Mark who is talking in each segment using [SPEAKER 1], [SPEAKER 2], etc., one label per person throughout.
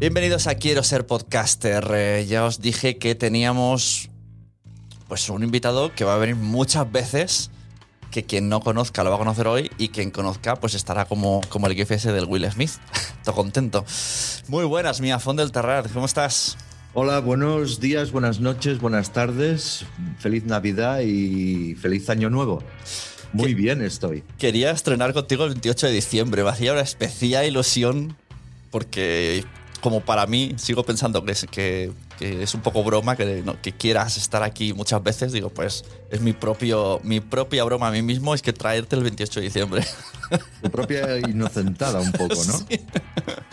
[SPEAKER 1] Bienvenidos a Quiero ser podcaster. Eh, ya os dije que teníamos pues un invitado que va a venir muchas veces, que quien no conozca lo va a conocer hoy y quien conozca pues estará como, como el GIF ese del Will Smith. Todo contento. Muy buenas, mi Afón del Terrar. ¿Cómo estás?
[SPEAKER 2] Hola, buenos días, buenas noches, buenas tardes, feliz Navidad y feliz Año Nuevo. Muy bien estoy.
[SPEAKER 1] Quería estrenar contigo el 28 de diciembre. Me hacía una especial ilusión porque, como para mí, sigo pensando que es, que, que es un poco broma, que, no- que quieras estar aquí muchas veces. Digo, pues es mi, propio, mi propia broma a mí mismo, es que traerte el 28 de diciembre.
[SPEAKER 2] Tu propia inocentada un poco, ¿no?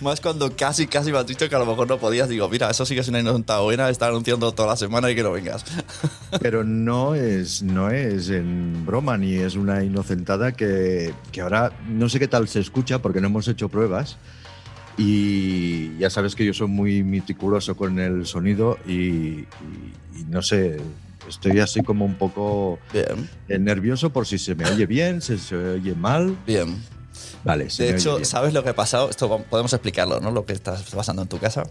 [SPEAKER 1] Más cuando casi, casi me has dicho que a lo mejor no podías. Digo, mira, eso sí que es una inocentada buena, estar anunciando toda la semana y que no vengas.
[SPEAKER 2] Pero no es, no es en broma ni es una inocentada que, que ahora no sé qué tal se escucha porque no hemos hecho pruebas. Y ya sabes que yo soy muy meticuloso con el sonido y, y- y no sé, estoy así como un poco
[SPEAKER 1] Bien,
[SPEAKER 2] eh, nervioso por si se me oye bien, si se oye mal.
[SPEAKER 1] bien.
[SPEAKER 2] Vale, se
[SPEAKER 1] De
[SPEAKER 2] me oye
[SPEAKER 1] hecho,
[SPEAKER 2] bien.
[SPEAKER 1] ¿sabes lo que ha pasado? Esto podemos explicarlo, ¿no? Lo que está pasando en tu casa.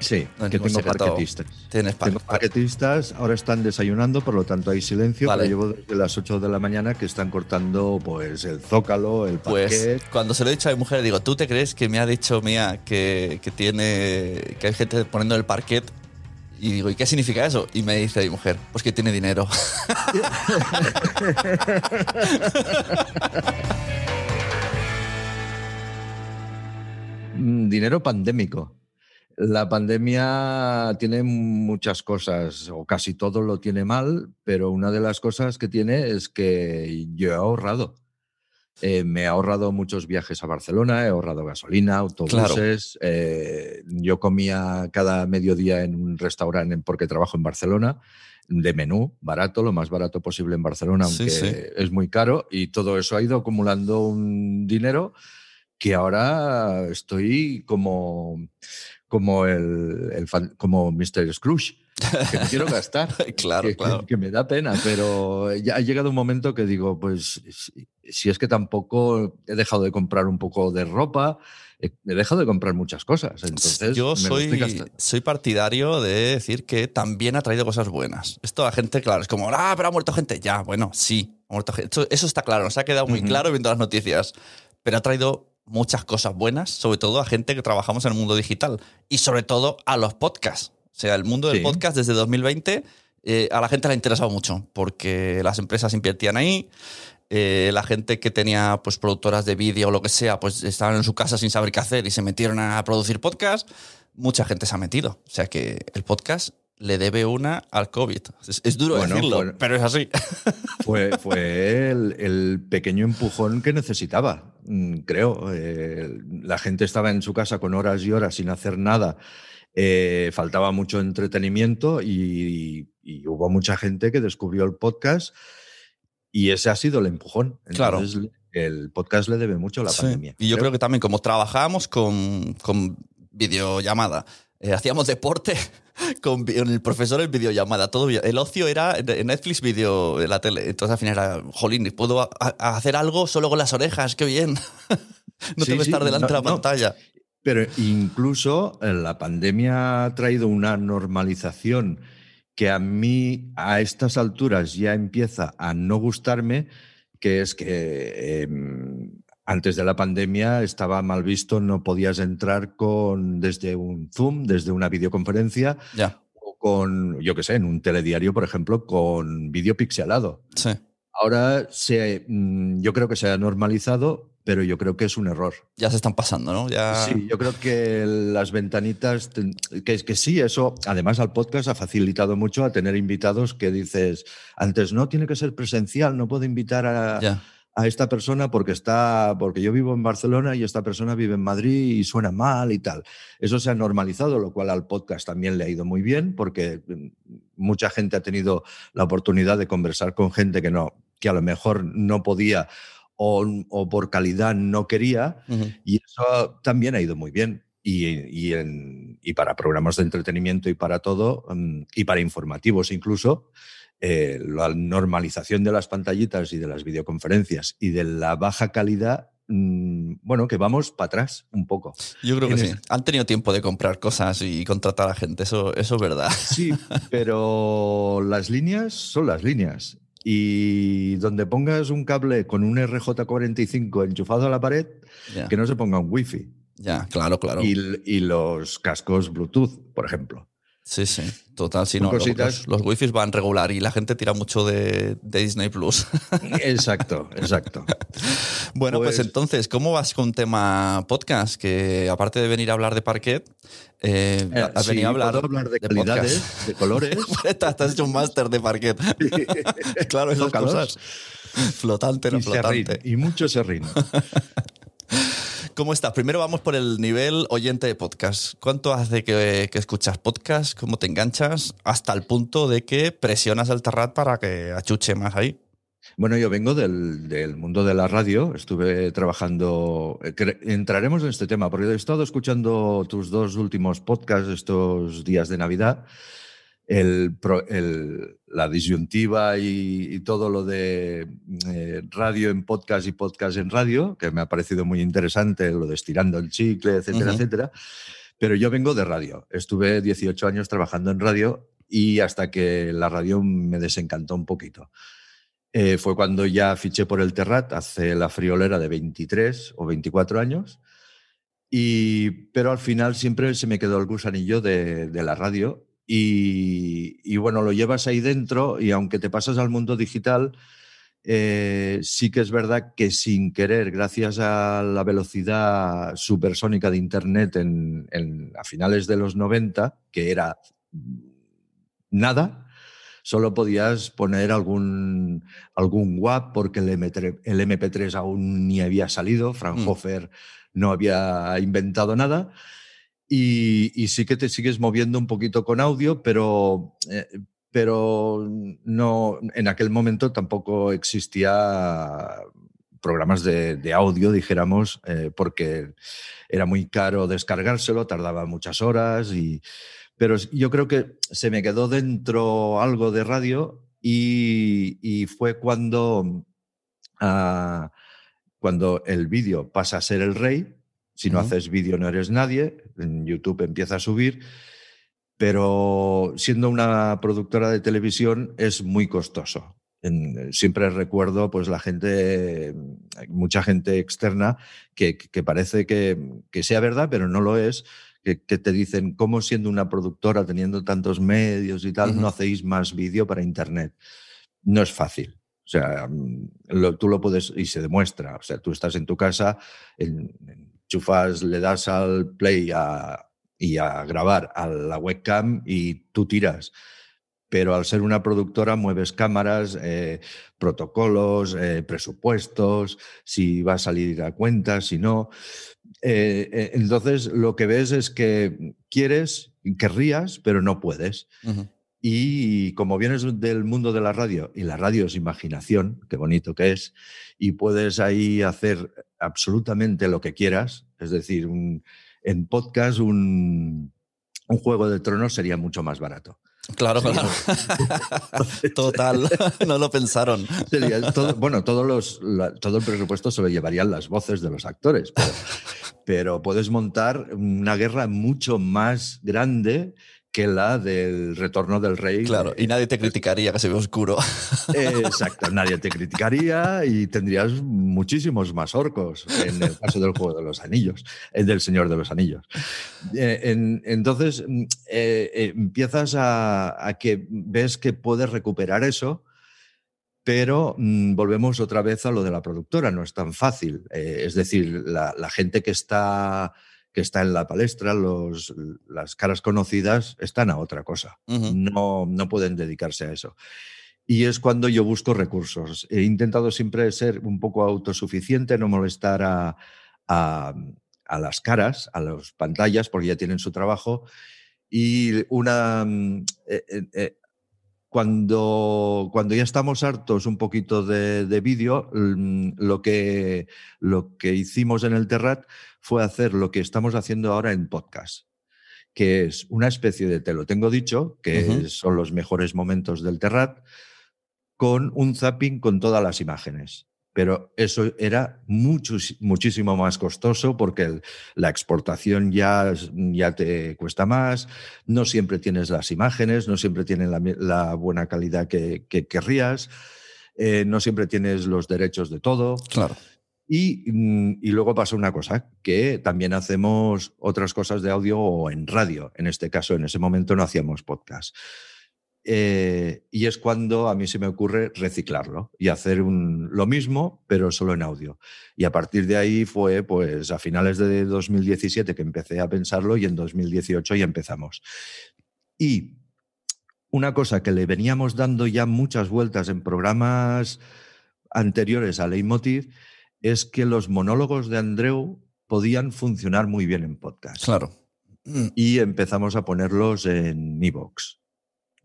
[SPEAKER 2] Sí,
[SPEAKER 1] No
[SPEAKER 2] que tengo parquetistas.
[SPEAKER 1] Tienes
[SPEAKER 2] Tengo paquetistas, ahora están desayunando, por lo tanto hay silencio,
[SPEAKER 1] Vale.
[SPEAKER 2] pero llevo desde las 8 de la mañana que están cortando pues el zócalo, el
[SPEAKER 1] Pues
[SPEAKER 2] parquet.
[SPEAKER 1] cuando se lo he dicho a mi mujer, digo, ¿tú te crees que me ha dicho Mía que, que tiene que hay gente poniendo el parquet? Y digo, ¿y qué significa eso? Y me dice mi mujer, pues que tiene dinero.
[SPEAKER 2] Mm, Dinero pandémico. La pandemia tiene muchas cosas, o casi todo lo tiene mal, pero una de las cosas que tiene es que yo he ahorrado. Eh, me he ahorrado muchos viajes a Barcelona, he ahorrado gasolina, autobuses. eh, yo comía cada mediodía en un restaurante porque trabajo en Barcelona, de menú, barato, lo más barato posible en Barcelona,
[SPEAKER 1] Sí,
[SPEAKER 2] aunque
[SPEAKER 1] sí.
[SPEAKER 2] es muy caro. Y todo eso ha ido acumulando un dinero que ahora estoy como, como, el, el fan- como Mr. Scrooge, que no quiero gastar.
[SPEAKER 1] claro,
[SPEAKER 2] que,
[SPEAKER 1] claro.
[SPEAKER 2] que me da pena, pero ya ha llegado un momento que digo, pues si, si es que tampoco he dejado de comprar un poco de ropa, he, he dejado de comprar muchas cosas. Entonces,
[SPEAKER 1] Yo soy, soy partidario de decir que también ha traído cosas buenas. Esto la gente, claro, es como, ah, pero ha muerto gente. Ya, bueno, sí. Ha muerto gente. Eso, eso está claro, nos ha quedado muy claro viendo las noticias. Pero ha traído muchas cosas buenas, sobre todo a gente que trabajamos en el mundo digital y sobre todo a los podcasts. O sea, el mundo del
[SPEAKER 2] Sí.
[SPEAKER 1] podcast desde 2020 eh, a la gente le ha interesado mucho porque las empresas invertían ahí. eh, la gente que tenía pues productoras de vídeo o lo que sea, pues estaban en su casa sin saber qué hacer y se metieron a producir podcast. Mucha gente se ha metido. O sea que el podcast le debe una al COVID. Es, es duro
[SPEAKER 2] Bueno,
[SPEAKER 1] decirlo,
[SPEAKER 2] bueno.
[SPEAKER 1] pero es así.
[SPEAKER 2] Fue, fue el, el pequeño empujón que necesitaba, mm, creo. Eh, la gente estaba en su casa con horas y horas sin hacer nada. Eh, faltaba mucho entretenimiento y, y hubo mucha gente que descubrió el podcast y ese ha sido el empujón.
[SPEAKER 1] Claro.
[SPEAKER 2] Entonces, el podcast le debe mucho a la
[SPEAKER 1] Sí.
[SPEAKER 2] pandemia.
[SPEAKER 1] Y yo creo que también como trabajábamos con, con videollamada, eh, hacíamos deporte con, el profesor en videollamada, todo. El ocio era Netflix video en la tele. Entonces al final era, jolín, puedo a- a hacer algo solo con las orejas, qué bien. no
[SPEAKER 2] Sí,
[SPEAKER 1] tengo que
[SPEAKER 2] sí,
[SPEAKER 1] estar delante de la
[SPEAKER 2] no.
[SPEAKER 1] pantalla.
[SPEAKER 2] Pero incluso eh, la pandemia ha traído una normalización que a mí a estas alturas ya empieza a no gustarme, que es que em, antes de la pandemia estaba mal visto, no podías entrar con desde un Zoom, desde una videoconferencia
[SPEAKER 1] Ya,
[SPEAKER 2] o con, yo qué sé, en un telediario, por ejemplo, con vídeo pixelado.
[SPEAKER 1] sí.
[SPEAKER 2] Ahora se, mm, yo creo que se ha normalizado, pero yo creo que es un error.
[SPEAKER 1] Ya se están pasando, ¿no? Ya...
[SPEAKER 2] Sí, yo creo que las ventanitas, que, que sí, eso además al podcast ha facilitado mucho a tener invitados que dices, antes no tiene que ser presencial, no puedo invitar a,
[SPEAKER 1] ya.
[SPEAKER 2] A esta persona porque está, porque yo vivo en Barcelona y esta persona vive en Madrid y suena mal y tal. Eso se ha normalizado, lo cual al podcast también le ha ido muy bien porque mm, mucha gente ha tenido la oportunidad de conversar con gente que no, que a lo mejor no podía o, o por calidad no quería. Y eso también ha ido muy bien. Y, y en- y para programas de entretenimiento y para todo, mm, y para informativos incluso, eh, la normalización de las pantallitas y de las videoconferencias y de la baja calidad, mm, bueno, que vamos para atrás un poco.
[SPEAKER 1] Yo creo que sí. Han tenido tiempo de comprar cosas y contratar a gente, eso, eso es verdad.
[SPEAKER 2] Sí, pero las líneas son las líneas. Y donde pongas un cable con un RJ45 enchufado a la pared, que no se ponga un wifi.
[SPEAKER 1] Ya, claro, claro.
[SPEAKER 2] Y, y los cascos Bluetooth, por ejemplo.
[SPEAKER 1] Sí, sí, total,
[SPEAKER 2] Son
[SPEAKER 1] no. Los, los, wifis van regular y la gente tira mucho de, de Disney Plus.
[SPEAKER 2] Exacto, exacto.
[SPEAKER 1] bueno, pues,
[SPEAKER 2] Pues-
[SPEAKER 1] entonces, ¿cómo vas con tema podcast? Que aparte de venir a hablar de parquet, eh,
[SPEAKER 2] Eh,
[SPEAKER 1] has
[SPEAKER 2] sí,
[SPEAKER 1] venido a hablar,
[SPEAKER 2] de, calidades, de colores.
[SPEAKER 1] Te has hecho un máster de parquet. claro, esas cosas. Flotante, no
[SPEAKER 2] y,
[SPEAKER 1] flotante.
[SPEAKER 2] y mucho serrín.
[SPEAKER 1] ¿Cómo estás? Primero vamos por el nivel oyente de podcast. ¿Cuánto hace que, escuchas podcast? ¿Cómo te enganchas? Hasta el punto de que presionas el Terrat para que achuche más ahí.
[SPEAKER 2] Bueno, yo vengo del, del mundo de la radio, estuve trabajando, eh, entraremos en este tema, porque he estado escuchando tus dos últimos podcasts estos días de Navidad, el- la disyuntiva y, y todo lo de eh, radio en podcast y podcast en radio, que me ha parecido muy interesante, lo de estirando el chicle, etcétera,
[SPEAKER 1] Ujú.
[SPEAKER 2] etcétera. Pero yo vengo de radio, estuve 18 años trabajando en radio y hasta que la radio me desencantó un poquito. Eh, fue cuando ya fiché por el Terrat, hace la friolera de 23 o 24 años. Y, pero al final siempre se me quedó el gusanillo de, de la radio. Y, y bueno, lo llevas ahí dentro y aunque te pasas al mundo digital, eh, sí que es verdad que sin querer, gracias a la velocidad supersónica de Internet en, en- a finales de los 90, que era nada, solo podías poner algún, algún WAP porque el, MP3, el MP3 aún ni había salido, Fraunhofer no había inventado nada. Y, sí que te sigues moviendo un poquito con audio, pero, eh, pero no, en aquel momento tampoco existía programas de, de audio, dijéramos, eh, porque era muy caro descargárselo, tardaba muchas horas y, pero yo creo que se me quedó dentro algo de radio y, y fue cuando, ah, cuando el vídeo pasa a ser el rey. Si no haces vídeo no eres nadie. En YouTube empieza a subir. Pero siendo una productora de televisión es muy costoso. siempre recuerdo pues la gente, mucha gente externa que, parece que, sea verdad, pero no lo es, que, te dicen, ¿cómo siendo una productora, teniendo tantos medios y tal, no hacéis más vídeo para Internet? No es fácil. O sea, mm, tú lo puedes y se demuestra. O sea, tú estás en tu casa, enchufas, le das al play y a grabar a la webcam y tú tiras pero al ser una productora mueves cámaras, eh, protocolos, eh, presupuestos, si va a salir a cuenta, si no. Eh, entonces lo que ves es que quieres, querrías, pero no puedes. Y como vienes del mundo de la radio, y la radio es imaginación, qué bonito que es, y puedes ahí hacer absolutamente lo que quieras, es decir, en podcast un, un juego de tronos sería mucho más barato.
[SPEAKER 1] Claro, claro. Total, no lo pensaron.
[SPEAKER 2] bueno, todos los, todo el presupuesto se lo llevarían las voces de los actores, pero puedes montar una guerra mucho más grande que la del retorno del rey.
[SPEAKER 1] Claro, y nadie te criticaría que se ve oscuro.
[SPEAKER 2] Exacto, nadie te criticaría y tendrías muchísimos más orcos en el caso del Juego de los Anillos, el del Señor de los Anillos. Eh, entonces, mm, eh, eh, empiezas a, que ves que puedes recuperar eso, pero mm, volvemos otra vez a lo de la productora, no es tan fácil. es decir, la gente que está que está en la palestra, los, las caras conocidas están a otra cosa. no, no pueden dedicarse a eso. Y es cuando yo busco recursos. He intentado siempre ser un poco autosuficiente, no molestar a, a, a las caras, a las pantallas, porque ya tienen su trabajo. Y una, mm, eh, eh, eh, cuando, cuando ya estamos hartos un poquito de, vídeo, mm, lo que, lo que hicimos en el Terrat fue hacer lo que estamos haciendo ahora en podcast, que es una especie de te lo tengo dicho, que son los mejores momentos del Terrat, con un zapping con todas las imágenes pero eso era mucho, muchísimo más costoso porque la exportación ya, ya te cuesta más, no siempre tienes las imágenes, no siempre tienen la, buena calidad que, querrías, eh, no siempre tienes los derechos de todo.
[SPEAKER 1] Claro.
[SPEAKER 2] Y, mm, y, luego pasa una cosa, que también hacemos otras cosas de audio o en radio. En este caso, en ese momento no hacíamos podcast. Eh, y es cuando a mí se me ocurre reciclarlo y hacer un, lo mismo, pero solo en audio. Y a partir de ahí fue pues a finales de 2017 que empecé a pensarlo y en 2018 ya empezamos. Y una cosa que le veníamos dando ya muchas vueltas en programas anteriores a Leitmotiv es que los monólogos de Andreu podían funcionar muy bien en podcast.
[SPEAKER 1] Claro.
[SPEAKER 2] Y empezamos a ponerlos en Evox.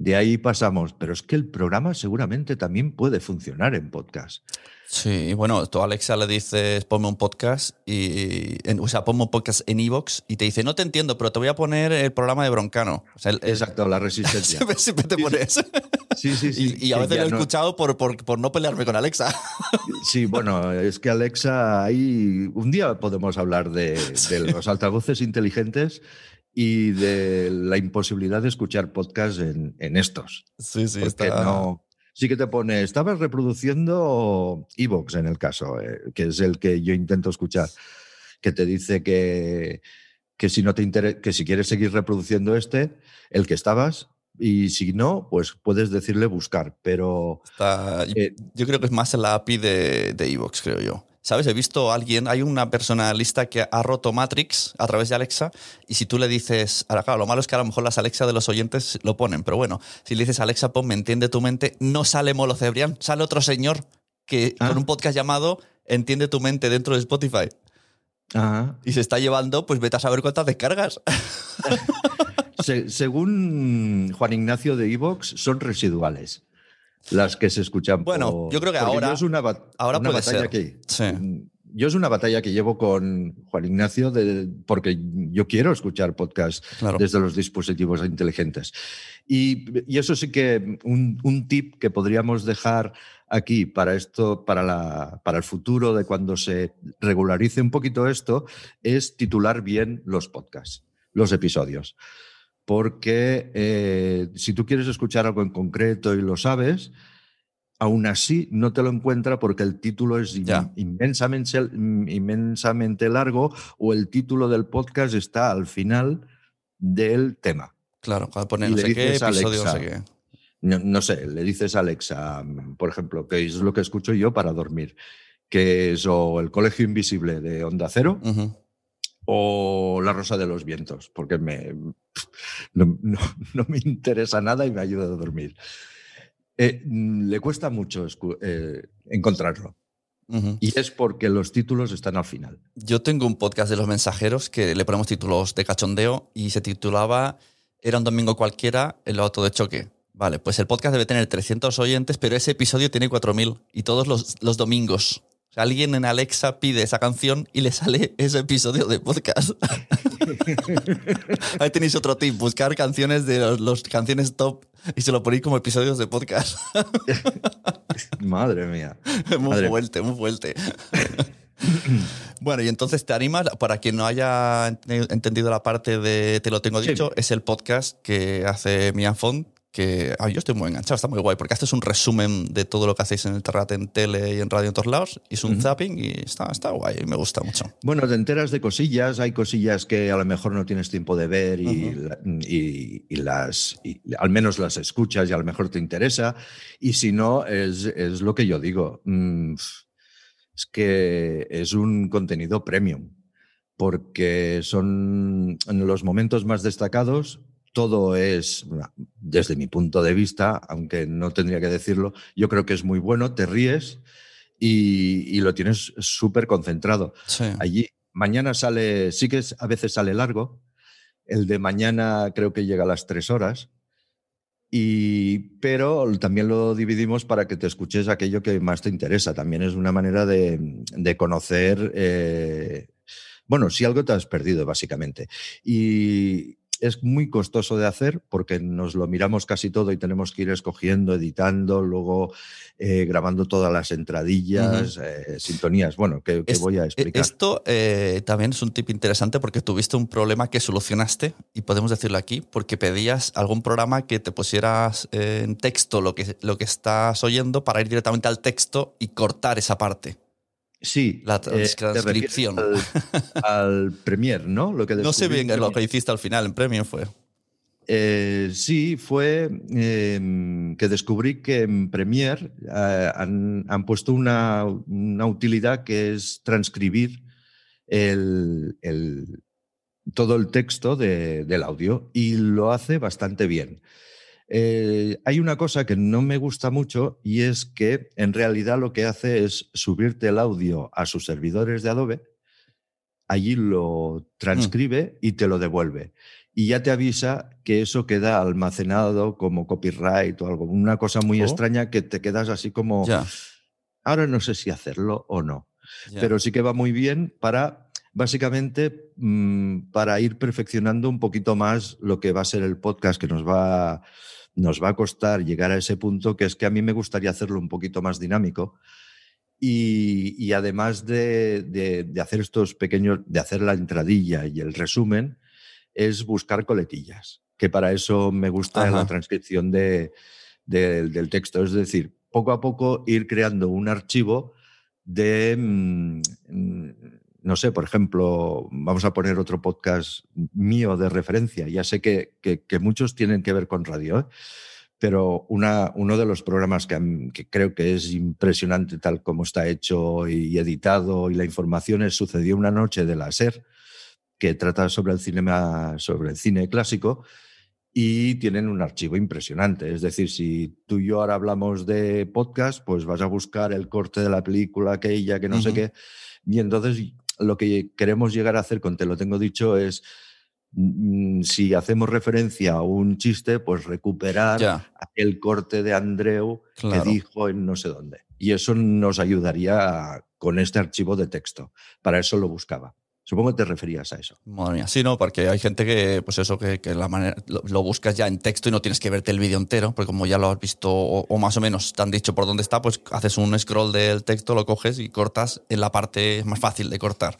[SPEAKER 2] De ahí pasamos, pero es que el programa seguramente también puede funcionar en podcast.
[SPEAKER 1] Sí, bueno, tú a Alexa le dices ponme un podcast y, o sea, ponme un podcast en Evox y te dice no te entiendo, pero te voy a poner el programa de Broncano.
[SPEAKER 2] Exacto, la resistencia.
[SPEAKER 1] siempre, te pones.
[SPEAKER 2] Sí, sí, sí.
[SPEAKER 1] Y, a veces lo he escuchado por, por, no pelearme con Alexa.
[SPEAKER 2] Sí, bueno, es que Alexa ahí un día podemos hablar de, de los altavoces inteligentes y de la imposibilidad de escuchar podcast en, estos.
[SPEAKER 1] Sí, sí,
[SPEAKER 2] porque no. Sí que te pone, estabas reproduciendo Evox en el caso, eh, que es el que yo intento escuchar, que te dice que, que si no te que si quieres seguir reproduciendo este, el que estabas, y si no, pues puedes decirle buscar, pero...
[SPEAKER 1] Eh, yo creo que es más en la API de Evox, creo yo. ¿Sabes? He visto a alguien, hay una persona lista que ha roto Matrix a través de Alexa y si tú le dices, ahora claro, lo malo es que a lo mejor las Alexa de los oyentes lo ponen, pero bueno, si le dices Alexa, pon, me entiende tu mente, no sale Molo Cebrián, sale otro señor que con ah. un podcast llamado Entiende tu mente dentro de Spotify. Y se está llevando, pues vete a saber cuántas descargas.
[SPEAKER 2] según Juan Ignacio de Evox, son residuales las que se escuchan.
[SPEAKER 1] Bueno, yo creo que ahora,
[SPEAKER 2] es una,
[SPEAKER 1] ahora puede ser.
[SPEAKER 2] Que, Yo es una batalla que llevo con Juan Ignacio de, porque yo quiero escuchar podcast desde los dispositivos inteligentes. Y, eso sí que un, un, tip que podríamos dejar aquí para esto, para, la, para el futuro de cuando se regularice un poquito esto, es titular bien los podcasts, los episodios porque eh, si tú quieres escuchar algo en concreto y lo sabes, aún así no te lo encuentra porque el título es in-
[SPEAKER 1] Ya.
[SPEAKER 2] inmensamente, inmensamente largo o el título del podcast está al final del tema.
[SPEAKER 1] Claro, cuando pone
[SPEAKER 2] Y
[SPEAKER 1] no sé qué, episodio, no sé
[SPEAKER 2] Alexa.
[SPEAKER 1] qué.
[SPEAKER 2] No, no sé, le dices a Alexa, mm, por ejemplo, que es lo que escucho yo para dormir, que es o El Colegio Invisible de Onda Cero. O La Rosa de los Vientos, porque me, no, no- no me interesa nada y me ayuda a dormir. Eh, le cuesta mucho eh, encontrarlo. Y es porque los títulos están al final.
[SPEAKER 1] Yo tengo un podcast de los mensajeros que le ponemos títulos de cachondeo y se titulaba Era un domingo cualquiera, el auto de choque. Vale, pues el podcast debe tener 300 oyentes, pero ese episodio tiene 4.000 y todos los, los domingos. O sea, alguien en Alexa pide esa canción y le sale ese episodio de podcast. Ahí tenéis otro tip, buscar canciones de los, los canciones top y se lo ponéis como episodios de podcast.
[SPEAKER 2] Madre mía.
[SPEAKER 1] muy
[SPEAKER 2] Madre-
[SPEAKER 1] fuerte, muy fuerte. bueno, y entonces te animas, para quien no haya ent- entendido la parte de Te lo tengo
[SPEAKER 2] Sí.
[SPEAKER 1] dicho, es el podcast que hace Mia Font, que ah, yo estoy muy enganchado, está muy guay, porque haces un resumen de todo lo que hacéis en el Terrat, en tele y en radio en todos lados, y es un zapping y está, está guay, y me gusta mucho.
[SPEAKER 2] Bueno, te enteras de cosillas, hay cosillas que a lo mejor no tienes tiempo de ver y, la- y- y las y al menos las escuchas y a lo mejor te interesa. Y si no, es, es lo que yo digo. mm, Es que es un contenido premium, porque son en los momentos más destacados. Todo es, desde mi punto de vista, aunque no tendría que decirlo, yo creo que es muy bueno, te ríes y, y lo tienes súper concentrado.
[SPEAKER 1] Sí.
[SPEAKER 2] Allí, mañana sale, sí que es- a veces sale largo. El de mañana creo que llega a las tres horas. Y, pero también lo dividimos para que te escuches aquello que más te interesa. También es una manera de, de conocer, eh, bueno, si algo te has perdido, básicamente. Y es muy costoso de hacer porque nos lo miramos casi todo y tenemos que ir escogiendo, editando, luego eh, grabando todas las entradillas, eh, sintonías. Bueno, que, que
[SPEAKER 1] Es-
[SPEAKER 2] voy a
[SPEAKER 1] eh,
[SPEAKER 2] explicar.
[SPEAKER 1] Esto eh, también es un tip interesante porque tuviste un problema que solucionaste, y podemos decirlo aquí, porque pedías algún programa que te pusieras eh, en texto lo que, lo que estás oyendo para ir directamente al texto y cortar esa parte.
[SPEAKER 2] Sí,
[SPEAKER 1] La
[SPEAKER 2] eh,
[SPEAKER 1] transcripción.
[SPEAKER 2] al, al Premier, ¿no? Lo que
[SPEAKER 1] No sé bien lo que hiciste al final, en Premium fue.
[SPEAKER 2] Eh, sí, fue eh, que descubrí que en Premiere eh, han, han puesto una, una utilidad que es transcribir el, el- todo el texto de- del audio y lo hace bastante bien. Eh, hay una cosa que no me gusta mucho y es que en realidad lo que hace es subirte el audio a sus servidores de Adobe, allí lo transcribe y te lo devuelve. Y ya te avisa que eso queda almacenado como copyright o algo, una cosa muy
[SPEAKER 1] Oh.
[SPEAKER 2] extraña que te quedas así como,
[SPEAKER 1] Ya.
[SPEAKER 2] ahora no sé si hacerlo o no
[SPEAKER 1] ya.
[SPEAKER 2] pero sí que va muy bien para, básicamente, mm, para ir perfeccionando un poquito más lo que va a ser el podcast, que nos va, nos va a costar llegar a ese punto, que es que a mí me gustaría hacerlo un poquito más dinámico. Y, y además de, de- de hacer estos pequeños, de hacer la entradilla y el resumen, es buscar coletillas, que para eso me gusta
[SPEAKER 1] Ajá.
[SPEAKER 2] la transcripción de- de- del texto. Es decir, poco a poco ir creando un archivo de, mm, no sé, por ejemplo, vamos a poner otro podcast mío de referencia. Ya sé que, que- que muchos tienen que ver con radio, ¿eh? pero una, uno de los programas que, que creo que es impresionante tal como está hecho y editado y la información es Sucedió una noche de la SER, que trata sobre el, cinema, sobre el cine clásico y tienen un archivo impresionante. Es decir, si tú y yo ahora hablamos de podcast, pues vas a buscar el corte de la película aquella, que no sé
[SPEAKER 1] Ujú.
[SPEAKER 2] qué. Y entonces lo que queremos llegar a hacer con Te lo tengo dicho es, mm, si hacemos referencia a un chiste, pues recuperar
[SPEAKER 1] Ya,
[SPEAKER 2] el corte de Andreu
[SPEAKER 1] Claro.
[SPEAKER 2] que dijo en no sé dónde. Y eso nos ayudaría con este archivo de texto. Para eso lo buscaba. Supongo que te referías a eso.
[SPEAKER 1] Madre mía. Sí, no, porque hay gente que, pues eso, que, que la manera, lo, lo buscas ya en texto y no tienes que verte el vídeo entero, porque como ya lo has visto o, o más o menos te han dicho por dónde está, pues haces un scroll del texto, lo coges y cortas en la parte más fácil de cortar.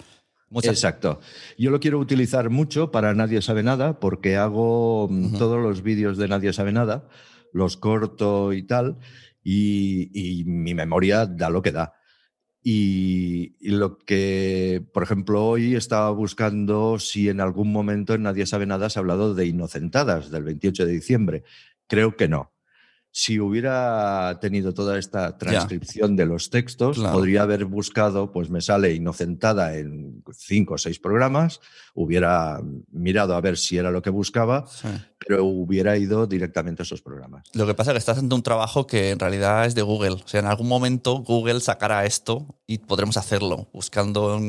[SPEAKER 1] Muchas-
[SPEAKER 2] Exacto. Yo lo quiero utilizar mucho para Nadie sabe nada, porque hago mm, todos los vídeos de Nadie sabe nada, los corto y tal. y, mi memoria da lo que da. Y, lo que, por ejemplo, hoy estaba buscando si en algún momento en Nadie sabe nada se ha hablado de Inocentadas del 28 de diciembre. Creo que no si hubiera tenido toda esta transcripción de los textos, podría haber buscado, pues me sale inocentada en cinco o seis programas, hubiera mirado a ver si era lo que buscaba, pero hubiera ido directamente a esos programas.
[SPEAKER 1] Lo que pasa es que estás haciendo un trabajo que en realidad es de Google. O sea, en algún momento Google sacará esto y podremos hacerlo, buscando...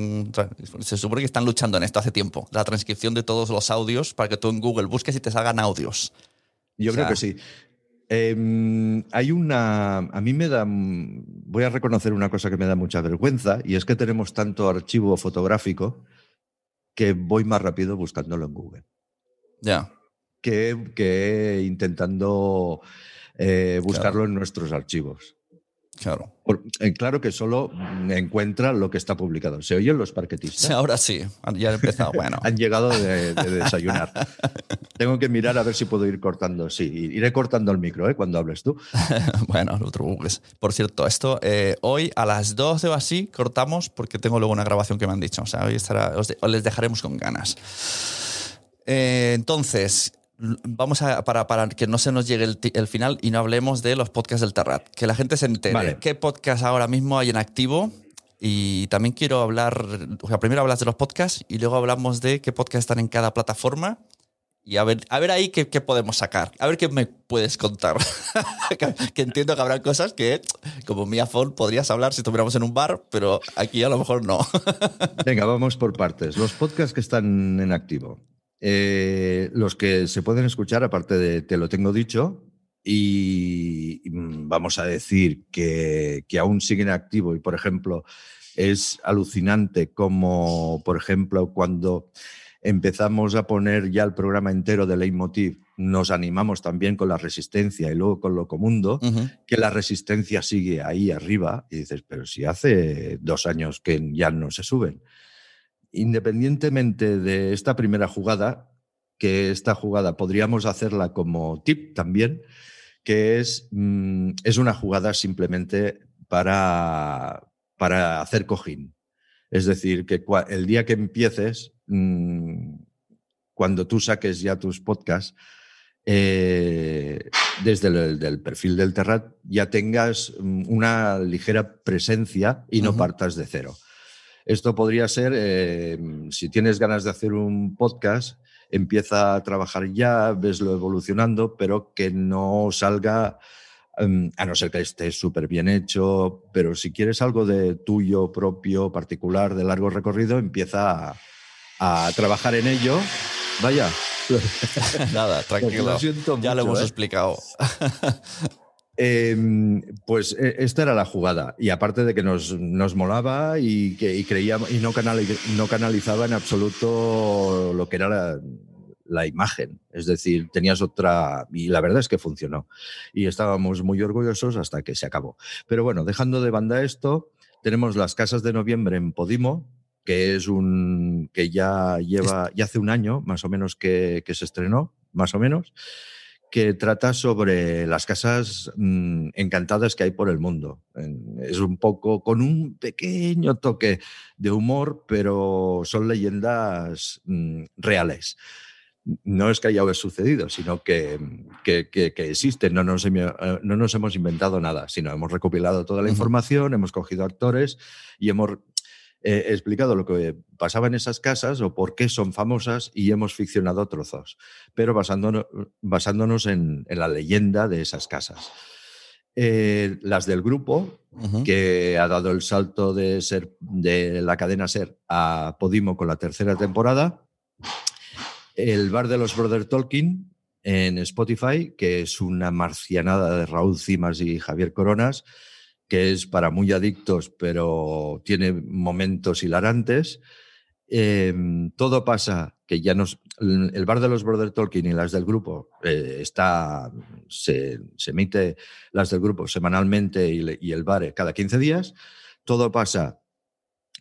[SPEAKER 1] Se supone que están luchando en esto hace tiempo, la transcripción de todos los audios para que tú en Google busques y te salgan audios.
[SPEAKER 2] Yo creo que sí. Em, hay una. A mí me da. Voy a reconocer una cosa que me da mucha vergüenza, y es que tenemos tanto archivo fotográfico que voy más rápido buscándolo en Google.
[SPEAKER 1] Ya.
[SPEAKER 2] Que, que, intentando eh, buscarlo en nuestros archivos.
[SPEAKER 1] Claro.
[SPEAKER 2] Eh, claro que solo encuentra lo que está publicado. ¿Se oyen los parquetistas?
[SPEAKER 1] Ahora sí, ya han empezado. Bueno.
[SPEAKER 2] han llegado de, desayunar. Tengo que mirar a ver si puedo ir cortando. Sí, iré cortando el micro ¿eh? cuando hables tú.
[SPEAKER 1] bueno, no te preocupes. Por cierto, esto eh, hoy a las 12 o así cortamos porque tengo luego una grabación que me han dicho. O sea, hoy estará, os, les dejaremos con ganas. entonces, vamos a, para, para, que no se nos llegue el, final y no hablemos de los podcasts del Terrat. Que la gente se entere qué podcast ahora mismo hay en activo. Y también quiero hablar, o sea, primero hablas de los podcasts y luego hablamos de qué podcasts están en cada plataforma. Y a ver, a ver ahí qué, qué podemos sacar. A ver qué me puedes contar. que entiendo que habrá cosas que, como mi iPhone, podrías hablar si estuviéramos en un bar, pero aquí a lo mejor no.
[SPEAKER 2] Venga, vamos por partes. Los podcasts que están en activo. Eh, los que se pueden escuchar, aparte de Te lo tengo dicho, y mm, vamos a decir que, que aún siguen activos y, por ejemplo, es alucinante como, por ejemplo, cuando empezamos a poner ya el programa entero de Leitmotiv, nos animamos también con la resistencia y luego con Locomundo, que la resistencia sigue ahí arriba y dices, pero si hace dos años que ya no se suben independientemente de esta primera jugada, que esta jugada podríamos hacerla como tip también, que es, mm, es una jugada simplemente para, para hacer cojín. Es decir, que el día que empieces, mm, cuando tú saques ya tus podcasts, eh, desde el perfil del Terrat ya tengas mm, una ligera presencia y no partas de cero. Esto podría ser, eh, si tienes ganas de hacer un podcast, empieza a trabajar ya, veslo evolucionando, pero que no salga, em, a no ser que esté súper bien hecho, pero si quieres algo de tuyo propio, particular, de largo recorrido, empieza a, trabajar en ello. Vaya.
[SPEAKER 1] Nada, tranquilo. ya lo hemos ¿eh? explicado.
[SPEAKER 2] Em, pues e, esta era la jugada. Y aparte de que nos, nos molaba y que creíamos y no, no canalizaba en absoluto lo que era la, la, imagen. Es decir, tenías otra. Y la verdad es que funcionó. Y estábamos muy orgullosos hasta que se acabó. Pero bueno, dejando de banda esto, tenemos las casas de noviembre en Podimo, que es un. que ya lleva. ya hace un año, más o menos, que, que se estrenó, más o menos que trata sobre las casas mm, encantadas que hay por el mundo. Es un poco con un pequeño toque de humor, pero son leyendas mm, reales. No es que haya sucedido, sino que, que, existen. No nos, eh, no nos, hemos inventado nada, sino hemos recopilado toda la información, hemos cogido actores y hemos he explicado lo que pasaba en esas casas o por qué son famosas y hemos ficcionado trozos, pero basándonos, basándonos en, la leyenda de esas casas. Eh, las del grupo, que ha dado el salto de, ser, de la cadena Ser a Podimo con la tercera temporada. El bar de los Brother Tolkien en Spotify, que es una marcianada de Raúl Cimas y Javier Coronas, que es para muy adictos, pero tiene momentos hilarantes. Em, todo pasa que ya nos. El bar de los Brother Tolkien y las del grupo eh, está. Se, emite las del grupo semanalmente y, el bar cada 15 días. Todo pasa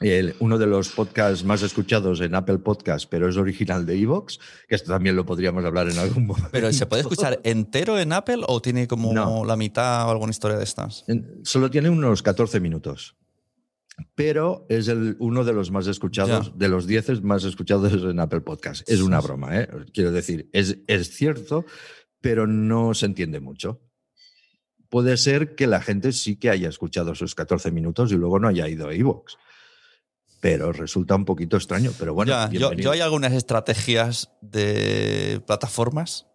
[SPEAKER 2] el- uno de los podcasts más escuchados en Apple Podcast, pero es original de Evox, que esto también lo podríamos hablar en algún momento.
[SPEAKER 1] Pero ¿se puede escuchar entero en Apple o tiene como
[SPEAKER 2] No.
[SPEAKER 1] la mitad o alguna historia de estas?
[SPEAKER 2] Solo tiene unos 14 minutos. Pero es el, uno de los más escuchados, de los 10 más escuchados en Apple Podcast. Es una broma, ¿eh? Quiero decir, es, es cierto, pero no se entiende mucho. Puede ser que la gente sí que haya escuchado esos 14 minutos y luego no haya ido a Evox. Pero resulta un poquito extraño. Pero bueno,
[SPEAKER 1] Ya, yo, hay algunas estrategias de plataformas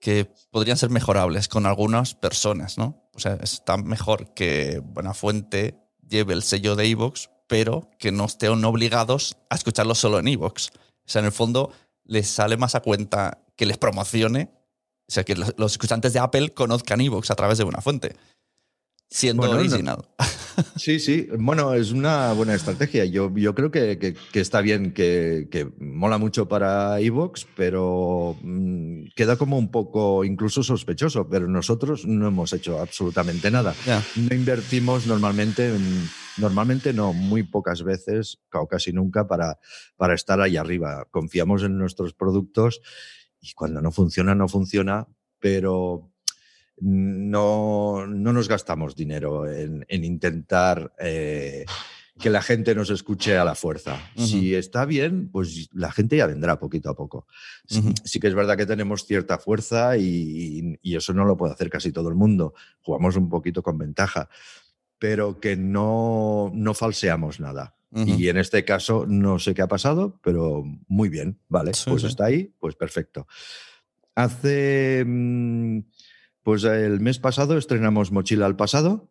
[SPEAKER 1] que podrían ser mejorables con algunas personas, ¿no? O sea, está mejor que Buenafuente lleve el sello de Evox, pero que no estén obligados a escucharlo solo en Evox. O sea, en el fondo les sale más a cuenta que les promocione, o sea, que los, los escuchantes de Apple conozcan Evox a través de Buenafuente, siendo
[SPEAKER 2] Bueno, no-. Sí, sí. Bueno, es una buena estrategia. Yo, yo creo que, que- que está bien, que, que mola mucho para Evox, pero mm, queda como un poco incluso sospechoso. Pero nosotros no hemos hecho absolutamente nada. No invertimos normalmente, en- normalmente no, muy pocas veces, o casi nunca, para, para estar ahí arriba. Confiamos en nuestros productos y cuando no funciona, no funciona, pero no, no nos gastamos dinero en, en intentar eh, que la gente nos escuche a la fuerza. Si está bien, pues la gente ya vendrá poquito a poco. Sí- que es verdad que tenemos cierta fuerza y, y eso no lo puede hacer casi todo el mundo. Jugamos un poquito con ventaja, pero que no, no falseamos nada. Y en este caso no sé qué ha pasado, pero muy bien, vale,
[SPEAKER 1] Sí,
[SPEAKER 2] pues
[SPEAKER 1] sí.
[SPEAKER 2] está ahí, pues perfecto. Hace, mm, pues el mes pasado estrenamos Mochila al pasado,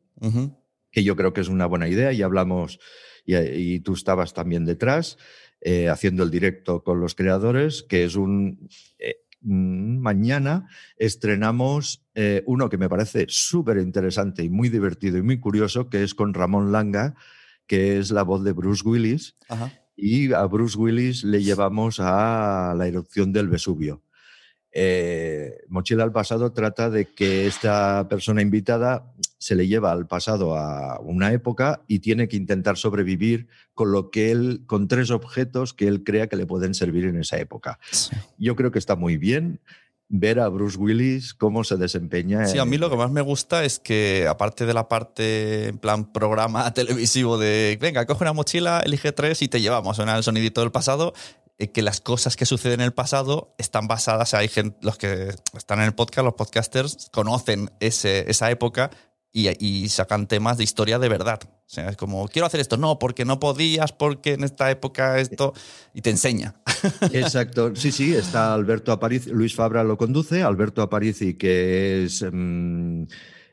[SPEAKER 2] que yo creo que es una buena idea y hablamos, y, y tú estabas también detrás, eh, haciendo el directo con los creadores, que es un... eh, mañana estrenamos eh, uno que me parece súper interesante y muy divertido y muy curioso, que es con Ramón Langa, que es la voz de Bruce Willis,
[SPEAKER 1] Ajá.
[SPEAKER 2] y a Bruce Willis le llevamos a la erupción del Vesubio. Eh, Mochila al pasado trata de que esta persona invitada se le lleva al pasado a una época y tiene que intentar sobrevivir con lo que él, con tres objetos que él crea que le pueden servir en esa época.
[SPEAKER 1] Sí.
[SPEAKER 2] Yo creo que está muy bien ver a Bruce Willis cómo se desempeña.
[SPEAKER 1] Sí, a mí lo que más me gusta es que, aparte de la parte en plan programa televisivo de, venga, coge una mochila, elige tres y te llevamos, suena el sonidito del pasado, que las cosas que suceden en el pasado están basadas, hay gente, los que están en el podcast, los podcasters, conocen ese, esa época y, sacan temas de historia de verdad. O sea, es como, quiero hacer esto, no, porque no podías, porque en esta época esto, y te enseña.
[SPEAKER 2] Exacto, sí, sí, está Alberto Aparici, Luis Fabra lo conduce, Alberto Aparici, que es, mm,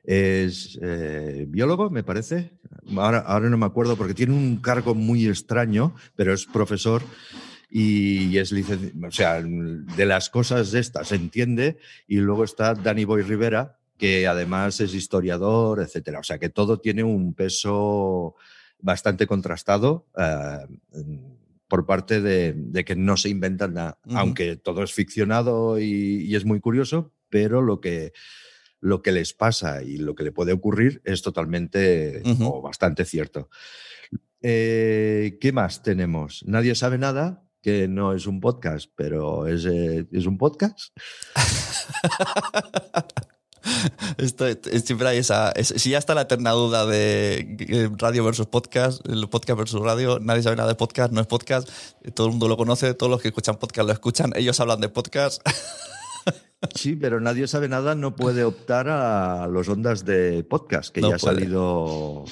[SPEAKER 2] es eh, biólogo, me parece. Ahora, ahora no me acuerdo porque tiene un cargo muy extraño, pero es profesor y es licenciado, o sea, de las cosas de estas se entiende. Y luego está Dani Boy Rivera, que además es historiador, etcétera. O sea, que todo tiene un peso bastante contrastado. eh, por parte de, de que no se inventan nada, aunque todo es ficcionado y, y es muy curioso, pero lo que, lo que les pasa y lo que le puede ocurrir es totalmente o bastante cierto. Eh, ¿Qué más tenemos? Nadie sabe nada, que no es un podcast, pero es, eh, es un podcast.
[SPEAKER 1] Esto, siempre hay esa. es- si ya está la eterna duda de eh, radio versus podcast, el podcast versus radio, nadie sabe nada de podcast, no es podcast, eh, todo el mundo lo conoce, todos los que escuchan podcast lo escuchan, ellos hablan de podcast.
[SPEAKER 2] Sí, pero nadie sabe nada, no puede optar a los ondas de podcast, que
[SPEAKER 1] No
[SPEAKER 2] ya ha salido,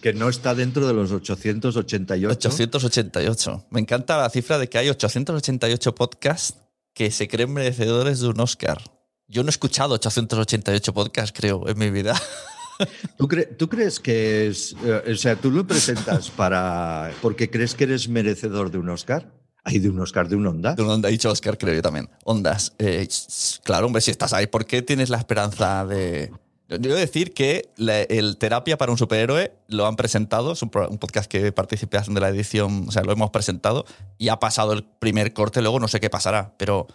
[SPEAKER 2] que, no está dentro de los 888.
[SPEAKER 1] 888. Me encanta la cifra de que hay 888 podcasts que se creen merecedores de un Oscar. Yo no he escuchado 888 podcasts, creo, en mi vida.
[SPEAKER 2] ¿Tú, cre- tú crees que es, eh, o sea, tú lo presentas para, porque crees que eres merecedor de un Oscar? Hay de un Oscar, de un Onda.
[SPEAKER 1] De donde ha dicho Oscar, creo yo también. Ondas. Eh, claro, hombre, si estás ahí, ¿por qué tienes la esperanza de...? Debo decir que la- el Terapia para un Superhéroe lo han presentado, es un, podcast que participé de la edición, o sea, lo hemos presentado y ha pasado el primer corte, luego no sé qué pasará, pero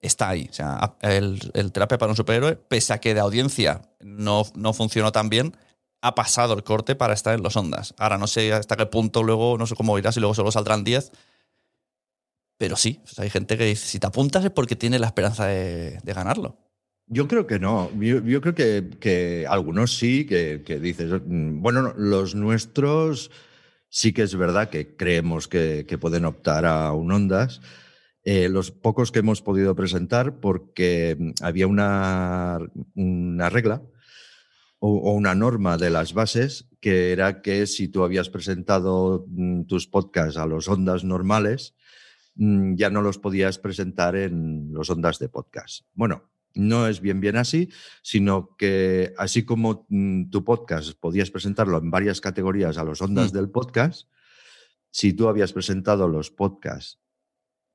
[SPEAKER 1] está ahí. O sea, el, el Terapia para un Superhéroe, pese a que de audiencia no, no funcionó tan bien, ha pasado el corte para estar en los ondas. Ahora no sé hasta qué punto luego, no sé cómo irás y luego solo saldrán 10. Pero sí, hay gente que dice, si te apuntas es porque tiene la esperanza de, ganarlo.
[SPEAKER 2] Yo creo que no. Yo, creo que, algunos sí, que, dices, mm, bueno, los nuestros sí que es verdad que creemos que, pueden optar a un Ondas. Eh, los pocos que hemos podido presentar, porque mm, había una, una regla o, una norma de las bases que era que si tú habías presentado mm, tus podcasts a los ondas normales, ya no los podías presentar en los ondas de podcast. Bueno, no es bien bien así, sino que así como mm, tu podcast podías presentarlo en varias categorías a los ondas del podcast, si tú habías presentado los podcasts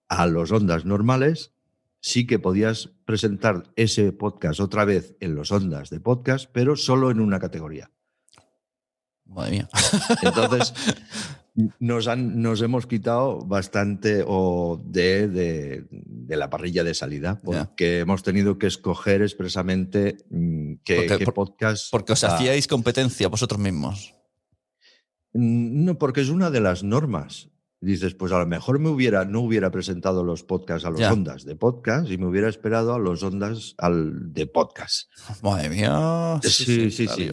[SPEAKER 2] a los ondas normales, sí que podías presentar ese podcast otra vez en los ondas de podcast, pero solo en una categoría.
[SPEAKER 1] Madre mía.
[SPEAKER 2] Entonces, nos, han, nos hemos quitado bastante o de, la parrilla de salida, porque hemos tenido que escoger expresamente mm, qué, podcast.
[SPEAKER 1] Porque os hacíais competencia vosotros mismos.
[SPEAKER 2] Mm, no, porque es una de las normas dices, pues a lo mejor me hubiera, no hubiera presentado los podcasts a los ondas de podcast y me hubiera esperado a los ondas al de podcast.
[SPEAKER 1] Madre mía.
[SPEAKER 2] Sí, sí, sí.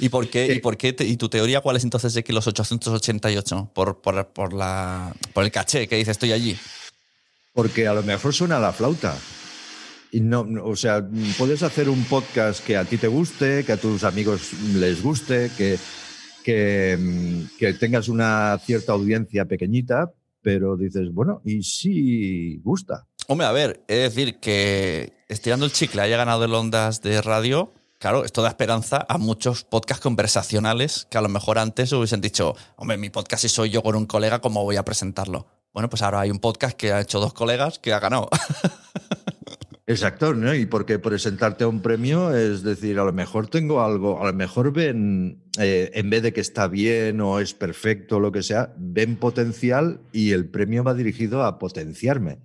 [SPEAKER 1] ¿Y por qué? ¿Y, por qué ¿Y tu teoría cuál es entonces de que los 888? Por, por, por, la, por el caché que dice estoy allí.
[SPEAKER 2] Porque a lo mejor suena la flauta. Y no, o sea, puedes hacer un podcast que a ti te guste, que a tus amigos les guste, que Mm, que, tengas una cierta audiencia pequeñita, pero dices, bueno, y sí gusta.
[SPEAKER 1] Hombre, a ver, es decir, que estirando el chicle haya ganado el Ondas de radio, claro, esto da esperanza a muchos podcasts conversacionales que a lo mejor antes hubiesen dicho, hombre, mi podcast si soy yo con un colega, ¿cómo voy a presentarlo? Bueno, pues ahora hay un podcast que ha hecho dos colegas que ha ganado.
[SPEAKER 2] Exacto, ¿no? Y porque presentarte a un premio es decir, a lo mejor tengo algo, a lo mejor ven, eh, en vez de que está bien o es perfecto o lo que sea, ven potencial y el premio va dirigido a potenciarme.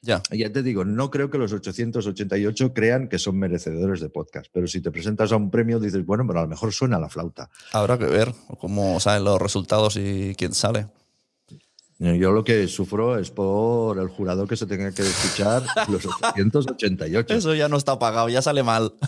[SPEAKER 1] Ya.
[SPEAKER 2] ya te digo, no creo que los 888 crean que son merecedores de podcast, pero si te presentas a un premio dices, bueno, pero a lo mejor suena la flauta.
[SPEAKER 1] Habrá que ver cómo salen los resultados y quién sale.
[SPEAKER 2] Yo lo que sufro es por el jurado que se tenga que escuchar los 888.
[SPEAKER 1] Eso ya no está pagado, ya sale mal.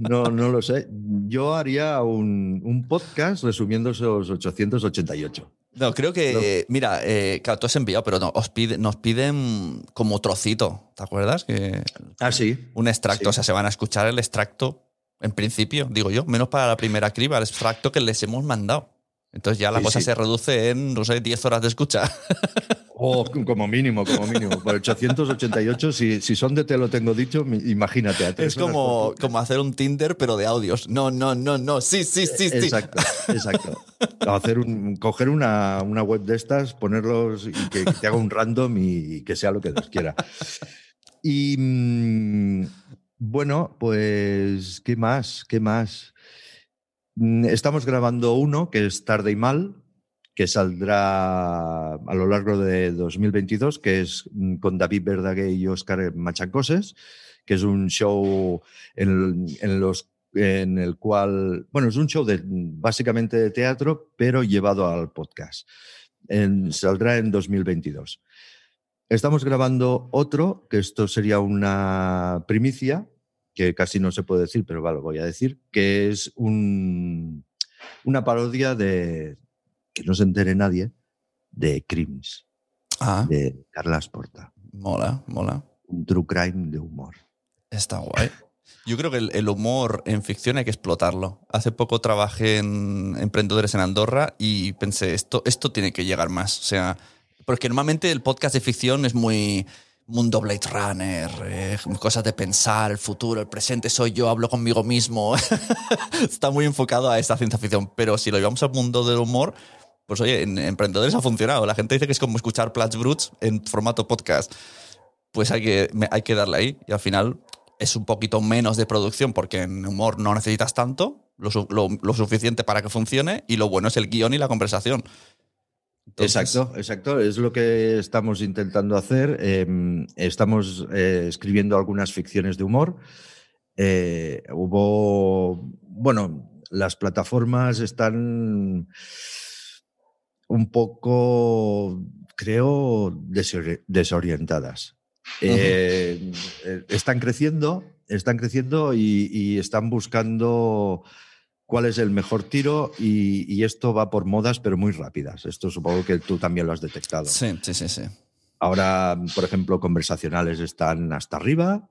[SPEAKER 2] No, no lo sé. Yo haría un, podcast resumiendo esos 888.
[SPEAKER 1] No, creo que, mira, eh, claro, tú has enviado, pero no, os nos piden como trocito, ¿te acuerdas? Que,
[SPEAKER 2] ah, sí.
[SPEAKER 1] Un extracto, o sea, se van a escuchar el extracto, en principio, digo yo, menos para la primera criba, el extracto que les hemos mandado. Entonces ya la cosa se reduce en, no sé, 10 horas de escucha.
[SPEAKER 2] O como mínimo, como mínimo. Por 888, si, si son de te lo tengo dicho, imagínate.
[SPEAKER 1] es como, como hacer un Tinder, pero de audios. No, no, no, no. Sí, sí, sí, sí.
[SPEAKER 2] Exacto, exacto. Hacer un, coger una, una web de estas, ponerlos y que, te haga un random y que sea lo que Dios quiera. Y mm, bueno, pues, ¿qué más? ¿Qué más? Mm, estamos grabando uno que es Tarde y Mal, que saldrá a lo largo de 2022, que es mm, con David Verdaguer y Oscar Machacoses, que es un show en, en el cual, bueno, es un show básicamente de teatro, pero llevado al podcast. saldrá en 2022. Estamos grabando otro, que esto sería una primicia, que casi no se puede decir, pero lo voy a decir, que es un, una parodia de, que no se entere nadie, de Crims,
[SPEAKER 1] ah.
[SPEAKER 2] de Carla Porta.
[SPEAKER 1] Mola, mola.
[SPEAKER 2] Un true crime de humor.
[SPEAKER 1] Está guay. Yo creo que el, humor en ficción hay que explotarlo. Hace poco trabajé en Emprendedores en Andorra y pensé, esto, esto tiene que llegar más. O sea, porque normalmente el podcast de ficción es muy mundo Blade Runner, eh, cosas de pensar, el futuro, el presente, soy yo, hablo conmigo mismo. Está muy enfocado a esta ciencia ficción, pero si lo llevamos al mundo del humor, pues oye, en Emprendedores ha funcionado. La gente dice que es como escuchar Plats Bruts en formato podcast. Pues hay que, hay que darle ahí y al final es un poquito menos de producción porque en humor no necesitas tanto, lo, lo suficiente para que funcione y lo bueno es el guion y la conversación
[SPEAKER 2] exacto, exacto. Es lo que estamos intentando hacer. Em, estamos eh, escribiendo algunas ficciones de humor. Eh, hubo, bueno, las plataformas están un poco, creo, desorientadas. Eh, están creciendo, están creciendo y, están buscando cuál es el mejor tiro y, esto va por modas, pero muy rápidas. Esto supongo que tú también lo has detectado.
[SPEAKER 1] Sí, sí, sí, sí.
[SPEAKER 2] Ahora, por ejemplo, conversacionales están hasta arriba,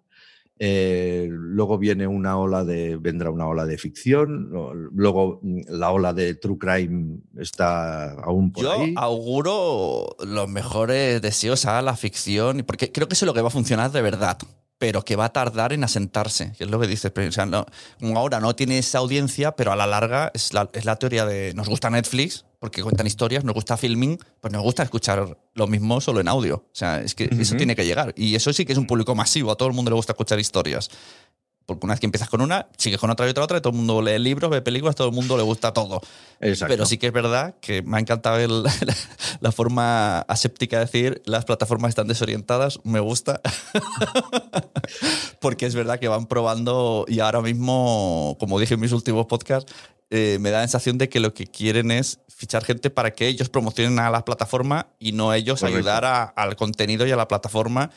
[SPEAKER 2] eh, luego viene una ola de, vendrá una ola de ficción, luego mm, la ola de true crime está aún por
[SPEAKER 1] ahí. Yo auguro los mejores deseos a la ficción, porque creo que eso es lo que va a funcionar de verdad pero que va a tardar en asentarse, que es lo que dices. O sea, no, ahora no tiene esa audiencia, pero a la larga es la, es la, teoría de nos gusta Netflix porque cuentan historias, nos gusta filming, pues nos gusta escuchar lo mismo solo en audio. O sea, es que eso tiene que llegar. Y eso sí que es un público masivo, a todo el mundo le gusta escuchar historias. Porque una vez que empiezas con una, sigues con otra y otra, otra, y todo el mundo lee libros, ve películas, todo el mundo le gusta todo. Pero sí que es verdad que me ha encantado la forma aséptica de decir las plataformas están desorientadas, me gusta. Porque es verdad que van probando y ahora mismo, como dije en mis últimos podcasts, eh, me da la sensación de que lo que quieren es fichar gente para que ellos promocionen a la plataforma y no ellos ayudar al contenido y a la plataforma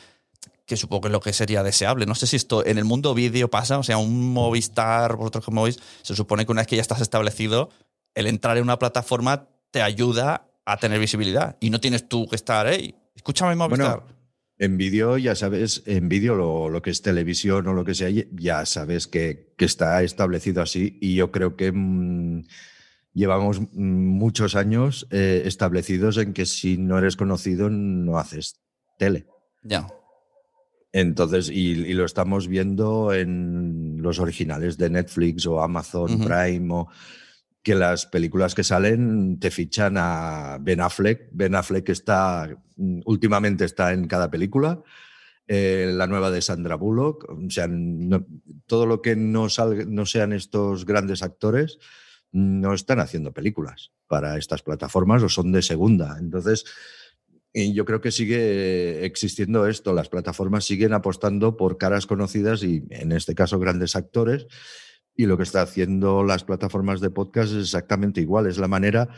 [SPEAKER 1] que supongo que es lo que sería deseable. No sé si esto en el mundo vídeo pasa, o sea, un Movistar, vosotros como veis, se supone que una vez que ya estás establecido, el entrar en una plataforma te ayuda a tener visibilidad y no tienes tú que estar, hey, escúchame Movistar.
[SPEAKER 2] en vídeo ya sabes, en vídeo lo, que es televisión o lo que sea, ya sabes que, está establecido así y yo creo que mm, llevamos muchos años eh, establecidos en que si no eres conocido no haces tele.
[SPEAKER 1] Ya.
[SPEAKER 2] Entonces, y, lo estamos viendo en los originales de Netflix o Amazon Prime, o que las películas que salen te fichan a Ben Affleck. Ben Affleck está, últimamente está en cada película. Eh, la nueva de Sandra Bullock. O sea, todo lo que no, no sean estos grandes actores no están haciendo películas para estas plataformas o son de segunda. Entonces, y yo creo que sigue existiendo esto. Las plataformas siguen apostando por caras conocidas y, en este caso, grandes actores. Y lo que está haciendo las plataformas de podcast es exactamente igual. Es la manera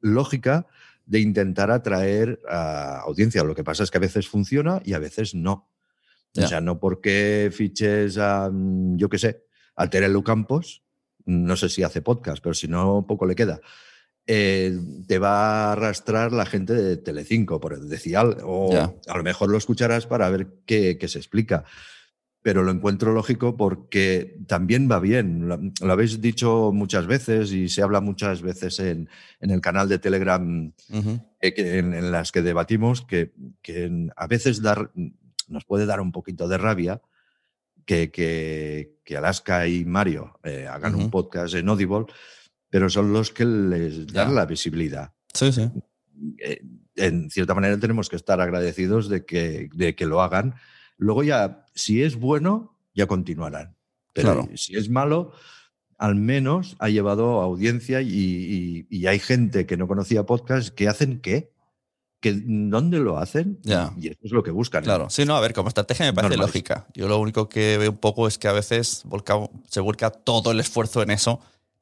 [SPEAKER 2] lógica de intentar atraer a audiencia. Lo que pasa es que a veces funciona y a veces no. O sea, no porque fiches a, yo qué sé, a Terelu Campos, no sé si hace podcast, pero si no, poco le queda eh, te va a arrastrar la gente de Telecinco, por decir o a lo mejor lo escucharás para ver qué, se explica. Pero lo encuentro lógico porque también va bien. Lo, habéis dicho muchas veces y se habla muchas veces en, el canal de Telegram eh, en, las que debatimos que, a veces dar, nos puede dar un poquito de rabia que, que, Alaska y Mario eh, hagan un podcast en Audible pero son los que les dan la visibilidad.
[SPEAKER 1] Sí, sí.
[SPEAKER 2] Eh, en cierta manera tenemos que estar agradecidos de que, de que lo hagan. Luego ya, si es bueno, ya continuarán. Pero si es malo, al menos ha llevado audiencia y, hay gente que no conocía podcast que hacen qué. Que, ¿Dónde lo hacen? Y eso es lo que buscan. ¿eh?
[SPEAKER 1] Claro, sí, no, a ver, como estrategia me parece lógica. Yo lo único que veo un poco es que a veces se vuelca todo el esfuerzo en eso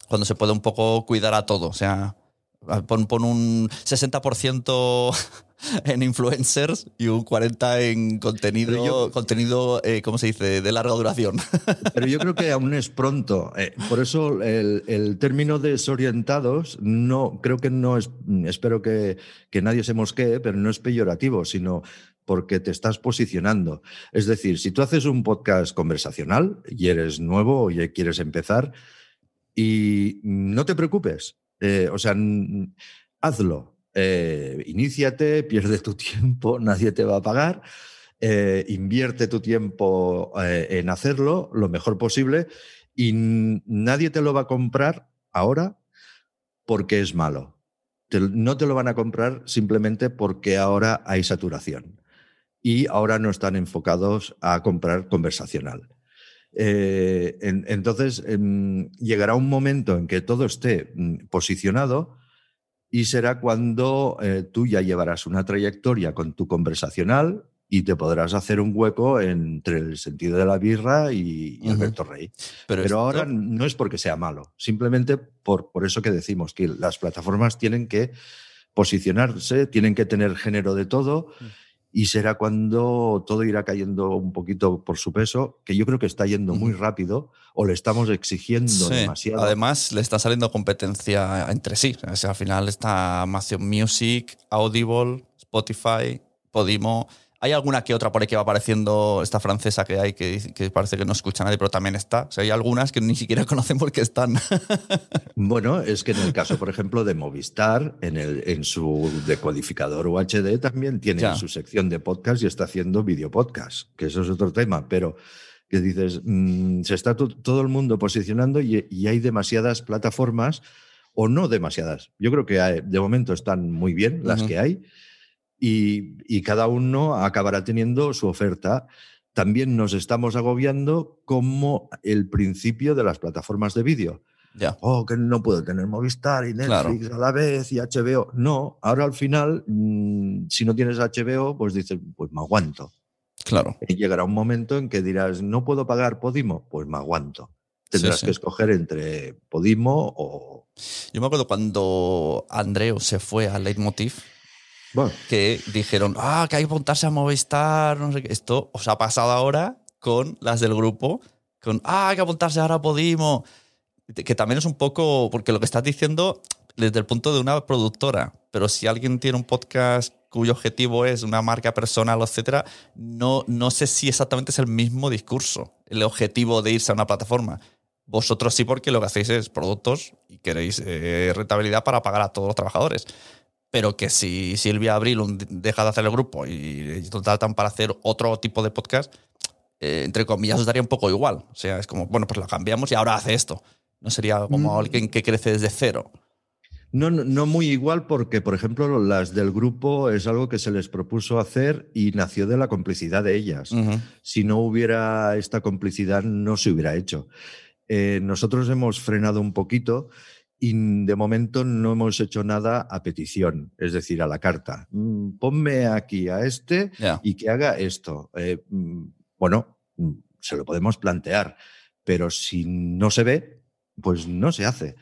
[SPEAKER 1] cuando se puede un poco cuidar a todo. O sea, pon, un 60% en influencers y un 40% en contenido, contenido eh, ¿cómo se dice?, de larga duración.
[SPEAKER 2] Pero yo creo que aún es pronto. Eh, por eso el, término desorientados, no, creo que no es, espero que, que nadie se mosquee, pero no es peyorativo, sino porque te estás posicionando. Es decir, si tú haces un podcast conversacional y eres nuevo y quieres empezar, y no te preocupes, eh, o sea, hazlo, eh, iníciate, pierde tu tiempo, nadie te va a pagar, eh, invierte tu tiempo en hacerlo lo mejor posible y nadie te lo va a comprar ahora porque es malo. no te lo van a comprar simplemente porque ahora hay saturación y ahora no están enfocados a comprar conversacional. Eh, entonces, em, llegará un momento en que todo esté mm, posicionado y será cuando eh, tú ya llevarás una trayectoria con tu conversacional y te podrás hacer un hueco entre el sentido de la birra y, y Alberto Rey. Pero, ahora no es porque sea malo, simplemente por, por eso que decimos que las plataformas tienen que posicionarse, tienen que tener género de todo
[SPEAKER 3] Mm.
[SPEAKER 2] Y será cuando todo irá cayendo un poquito por su peso, que yo creo que está yendo muy rápido o le estamos exigiendo
[SPEAKER 1] Sí.
[SPEAKER 2] demasiado.
[SPEAKER 1] Además, le está saliendo competencia entre sí. O sea, al final está Amazon Music, Audible, Spotify, Podimo. Hay alguna que otra por ahí que va apareciendo, esta francesa que hay, que, que parece que no escucha a nadie, pero también está. O sea, hay algunas que ni siquiera conocen porque están.
[SPEAKER 2] Bueno, es que en el caso, por ejemplo, de Movistar, en, el, en su decodificador UHD también tiene
[SPEAKER 1] Ya.
[SPEAKER 2] su sección de podcast y está haciendo videopodcast, que eso es otro tema, pero que dices, mm, se está to- todo el mundo posicionando y, y hay demasiadas plataformas, o no demasiadas. Yo creo que hay- de momento están muy bien las
[SPEAKER 1] Ujú.
[SPEAKER 2] que hay y, y cada uno acabará teniendo su oferta. También nos estamos agobiando como el principio de las plataformas de vídeo
[SPEAKER 1] ya.
[SPEAKER 2] oh, que no puedo tener Movistar y
[SPEAKER 1] Claro.
[SPEAKER 2] Netflix a la vez y HBO. No, ahora al final, mm, si no tienes HBO, pues dices, pues me aguanto.
[SPEAKER 1] Claro.
[SPEAKER 2] Y llegará un momento en que dirás, no puedo pagar Podimo, pues me aguanto. Tendrás
[SPEAKER 1] sí.
[SPEAKER 2] que escoger entre Podimo o...
[SPEAKER 1] Yo me acuerdo cuando Andreu se fue a Leitmotiv,
[SPEAKER 2] Bueno,
[SPEAKER 1] que dijeron, ah, que hay que apuntarse a Movistar, no sé qué. Esto os ha pasado ahora con las del grupo, con, ah, hay que apuntarse ahora a Podimo. Que también es un poco, porque lo que estás diciendo desde el punto de una productora, pero si alguien tiene un podcast cuyo objetivo es una marca personal, etcétera, no, no sé si exactamente es el mismo discurso, el objetivo de irse a una plataforma. Vosotros sí, porque lo que hacéis es productos y queréis eh, rentabilidad para pagar a todos los trabajadores. Pero que si Silvia Abril deja de hacer el grupo y, y tratan para hacer otro tipo de podcast, eh, entre comillas, os daría un poco igual. O sea, es como, bueno, pues la cambiamos y ahora hace esto. No sería como
[SPEAKER 2] Mm.
[SPEAKER 1] alguien que crece desde cero.
[SPEAKER 2] no, no- no muy igual porque, por ejemplo, las del grupo es algo que se les propuso hacer y nació de la complicidad de ellas. Si no hubiera esta complicidad no se hubiera hecho. Eh, nosotros hemos frenado un poquito y de momento no hemos hecho nada a petición, es decir, a la carta. Mm, ponme aquí a este y que haga esto. Eh, mm, bueno, mm, se lo podemos plantear, pero si no se ve, pues no se hace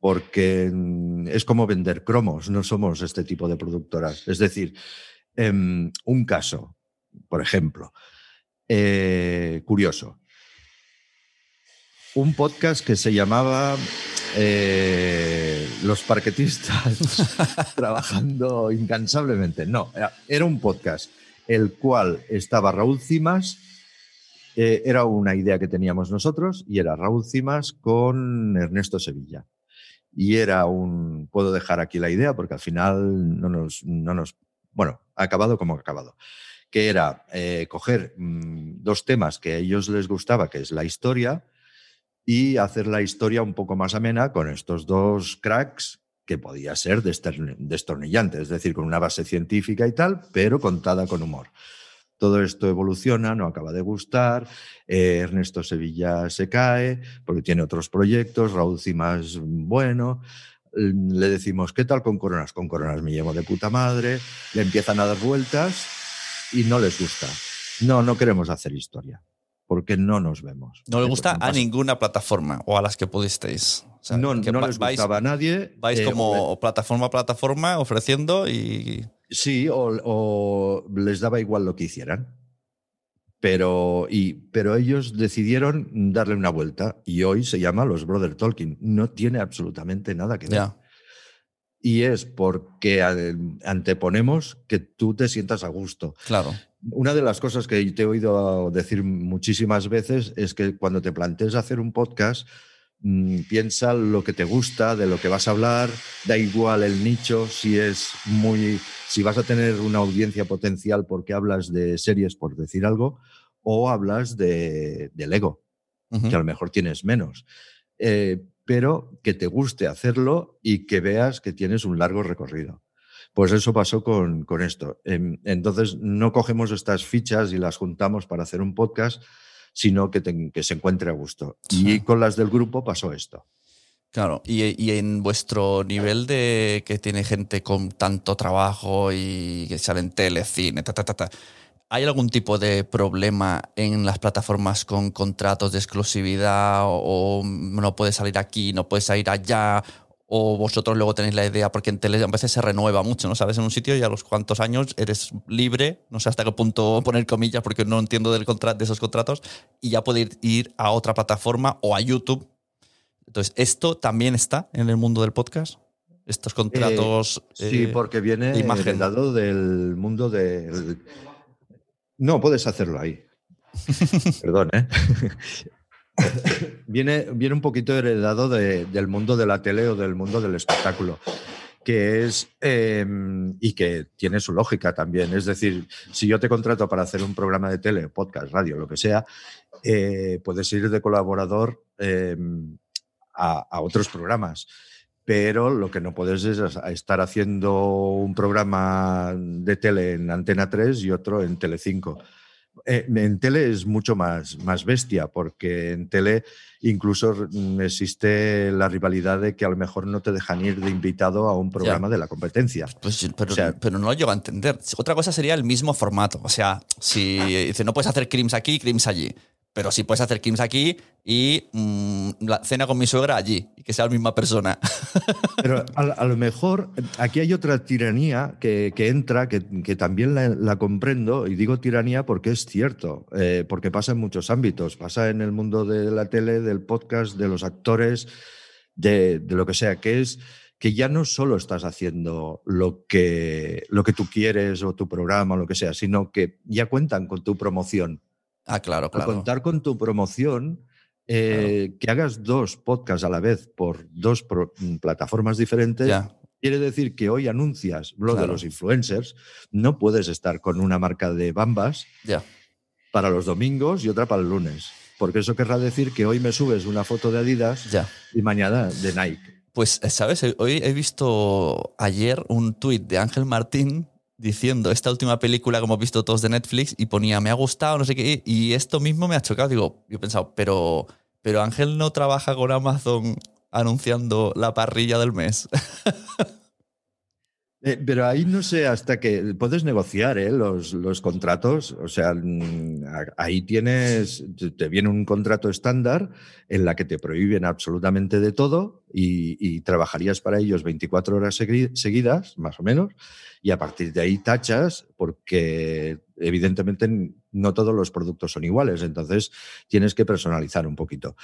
[SPEAKER 2] porque es como vender cromos, no somos este tipo de productoras. Es decir, em, un caso, por ejemplo, eh, curioso, un podcast que se llamaba eh, Los parquetistas trabajando incansablemente. No, era, era un podcast el cual estaba Raúl Cimas, eh, era una idea que teníamos nosotros y era Raúl Cimas con Ernesto Sevilla. Y era un, puedo dejar aquí la idea porque al final no nos, no nos bueno, ha acabado como ha acabado, que era eh, coger mm, dos temas que a ellos les gustaba, que es la historia, y hacer la historia un poco más amena con estos dos cracks que podía ser destornillante, es decir, con una base científica y tal, pero contada con humor. Todo esto evoluciona, no acaba de gustar, eh, Ernesto Sevilla se cae porque tiene otros proyectos, Raúl Cimas, bueno, mm, le decimos, ¿qué tal con Coronas? Con Coronas me llevo de puta madre, le empiezan a dar vueltas y no les gusta. No, no queremos hacer historia, porque no nos vemos.
[SPEAKER 1] No le
[SPEAKER 2] Eh,
[SPEAKER 1] gusta a ninguna plataforma o a las que pudisteis. O sea,
[SPEAKER 2] no,
[SPEAKER 1] que
[SPEAKER 2] no
[SPEAKER 1] va-
[SPEAKER 2] les
[SPEAKER 1] vais,
[SPEAKER 2] gustaba a nadie.
[SPEAKER 1] vais
[SPEAKER 2] eh,
[SPEAKER 1] como plataforma a plataforma ofreciendo y.
[SPEAKER 2] Sí, o, o les daba igual lo que hicieran. Pero, y, pero ellos decidieron darle una vuelta y hoy se llama Los Brother Tolkien. No tiene absolutamente nada que ver. Y es porque anteponemos que tú te sientas a gusto.
[SPEAKER 1] Claro.
[SPEAKER 2] Una de las cosas que te he oído decir muchísimas veces es que cuando te plantees hacer un podcast, mm, piensa lo que te gusta, de lo que vas a hablar, da igual el nicho, si es muy, si vas a tener una audiencia potencial porque hablas de series, por decir algo, o hablas de, del ego,
[SPEAKER 1] Ujú.
[SPEAKER 2] que a lo mejor tienes menos. Eh, pero que te guste hacerlo y que veas que tienes un largo recorrido. Pues eso pasó con, con esto. Em, Entonces, no cogemos estas fichas y las juntamos para hacer un podcast, sino que, te- que se encuentre a gusto.
[SPEAKER 1] Sí.
[SPEAKER 2] Y con las del grupo pasó esto.
[SPEAKER 1] Claro, y, y en vuestro nivel de que tiene gente con tanto trabajo y que sale en tele, cine, ta, ta, ta, ta, ¿Hay algún tipo de problema en las plataformas con contratos de exclusividad o, o no puedes salir aquí, no puedes salir allá? O vosotros luego tenéis la idea, porque en tele a veces se renueva mucho, ¿no? Sabes, en un sitio y a los cuantos años eres libre, no sé hasta qué punto poner comillas porque no entiendo del de esos contratos, y ya puede ir, a otra plataforma o a YouTube. Entonces, ¿esto también está en el mundo del podcast? Estos contratos.
[SPEAKER 2] Eh, sí,
[SPEAKER 1] eh,
[SPEAKER 2] porque viene
[SPEAKER 1] de imagen.
[SPEAKER 2] del mundo del... No, puedes hacerlo ahí. Perdón, ¿eh? viene, viene un poquito heredado de- del mundo de la tele o del mundo del espectáculo, que es, eh, y que tiene su lógica también. Es decir, si yo te contrato para hacer un programa de tele, podcast, radio, lo que sea, eh, puedes ir de colaborador eh, a, a otros programas. Pero lo que no puedes es estar haciendo un programa de tele en Antena 3 y otro en Telecinco. Eh, en tele es mucho más, más bestia, porque en tele incluso mm, existe la rivalidad de que a lo mejor no te dejan ir de invitado a un programa de la competencia.
[SPEAKER 1] Pues, sí, pero,
[SPEAKER 2] O sea-
[SPEAKER 1] pero no lo llego a entender. Otra cosa sería el mismo formato. O sea, si dice, no puedes hacer crims aquí, crims allí. Pero sí puedes hacer crims aquí y mm, la cena con mi suegra allí. Y que sea la misma persona.
[SPEAKER 2] Pero a, lo mejor aquí hay otra tiranía que, entra, que, también la, la comprendo, y digo tiranía porque es cierto, eh, porque pasa en muchos ámbitos, pasa en el mundo de la tele, del podcast, de los actores, de, de lo que sea, que es que ya no solo estás haciendo lo que, lo que tú quieres o tu programa o lo que sea, sino que ya cuentan con tu promoción.
[SPEAKER 1] Ah, claro, claro.
[SPEAKER 2] contar con tu promoción, eh, que hagas dos podcasts a la vez por dos pro- mm, plataformas diferentes,
[SPEAKER 1] Ya.
[SPEAKER 2] quiere decir que hoy anuncias lo de los influencers, no puedes estar con una marca de bambas
[SPEAKER 1] Ya.
[SPEAKER 2] para los domingos y otra para el lunes. Porque eso querrá decir que hoy me subes una foto de Adidas
[SPEAKER 1] Ya.
[SPEAKER 2] y mañana de Nike.
[SPEAKER 1] Pues, ¿sabes? Hoy he visto ayer un tuit de Ángel Martín diciendo esta última película que hemos visto todos de Netflix y ponía me ha gustado, no sé qué, y esto mismo me ha chocado. Digo, yo he pensado, pero, pero Ángel no trabaja con Amazon anunciando la parrilla del mes.
[SPEAKER 2] Eh, pero ahí no sé hasta que puedes negociar ¿eh? los, los contratos. O sea, mm, ahí tienes, te- viene un contrato estándar en la que te prohíben absolutamente de todo y, trabajarías para ellos 24 horas segui- seguidas, más o menos, y a partir de ahí tachas porque evidentemente no todos los productos son iguales, entonces tienes que personalizar un poquito.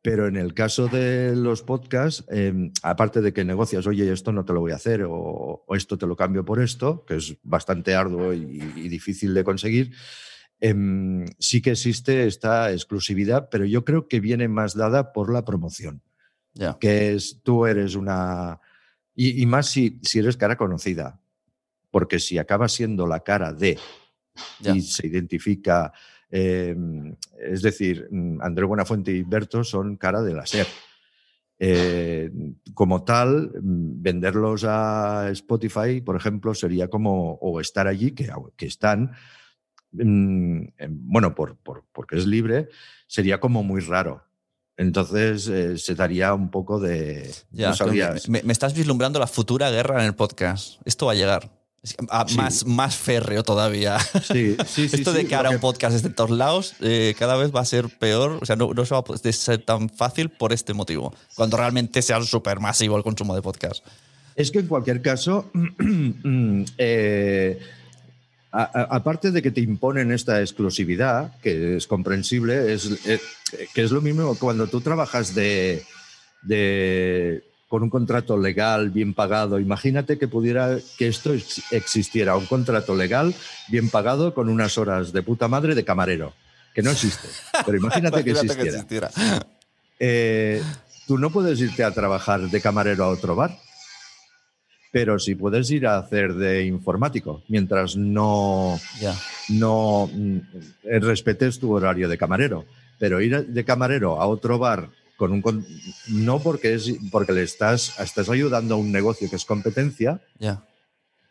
[SPEAKER 2] Pero en el caso de los podcasts, eh, aparte de que negocias, oye, esto no te lo voy a hacer o, o esto te lo cambio por esto, que es bastante arduo y, y difícil de conseguir, em, sí que existe esta exclusividad, pero yo creo que viene más dada por la promoción, que es tú eres una... Y, y más si, si eres cara conocida, porque si acabas siendo la cara de
[SPEAKER 1] Ya.
[SPEAKER 2] y se identifica. eh, es decir, mm, André Buenafuente y Berto son cara de la SER. Eh, como tal, mm, venderlos a Spotify, por ejemplo, sería como, o estar allí, que, que están, mm, em, bueno, por, por- porque es libre, sería como muy raro. Entonces eh, se daría un poco de...
[SPEAKER 1] Ya,
[SPEAKER 2] no
[SPEAKER 1] me, me estás vislumbrando la futura guerra en el podcast. Esto va a llegar. Ah,
[SPEAKER 2] Sí.
[SPEAKER 1] más, más férreo todavía.
[SPEAKER 2] Sí, sí, sí,
[SPEAKER 1] Esto de que ahora un podcast es de todos lados, eh, cada vez va a ser peor. O sea, no, no se va a ser tan fácil por este motivo. Cuando realmente sea súper masivo el consumo de podcast.
[SPEAKER 2] Es que en cualquier caso, eh, aparte de que te imponen esta exclusividad, que es comprensible, es, eh, que es lo mismo cuando tú trabajas de, de- con un contrato legal bien pagado. Imagínate que pudiera que esto ex- existiera, un contrato legal bien pagado con unas horas de puta madre de camarero, que no existe. Pero imagínate que existiera. Eh, tú no puedes irte a trabajar de camarero a otro bar, pero sí puedes ir a hacer de informático, mientras no, no mm, eh, respetes tu horario de camarero. Pero ir de camarero a otro bar con un con- no porque es porque le estás estás ayudando a un negocio que es competencia
[SPEAKER 1] Ya.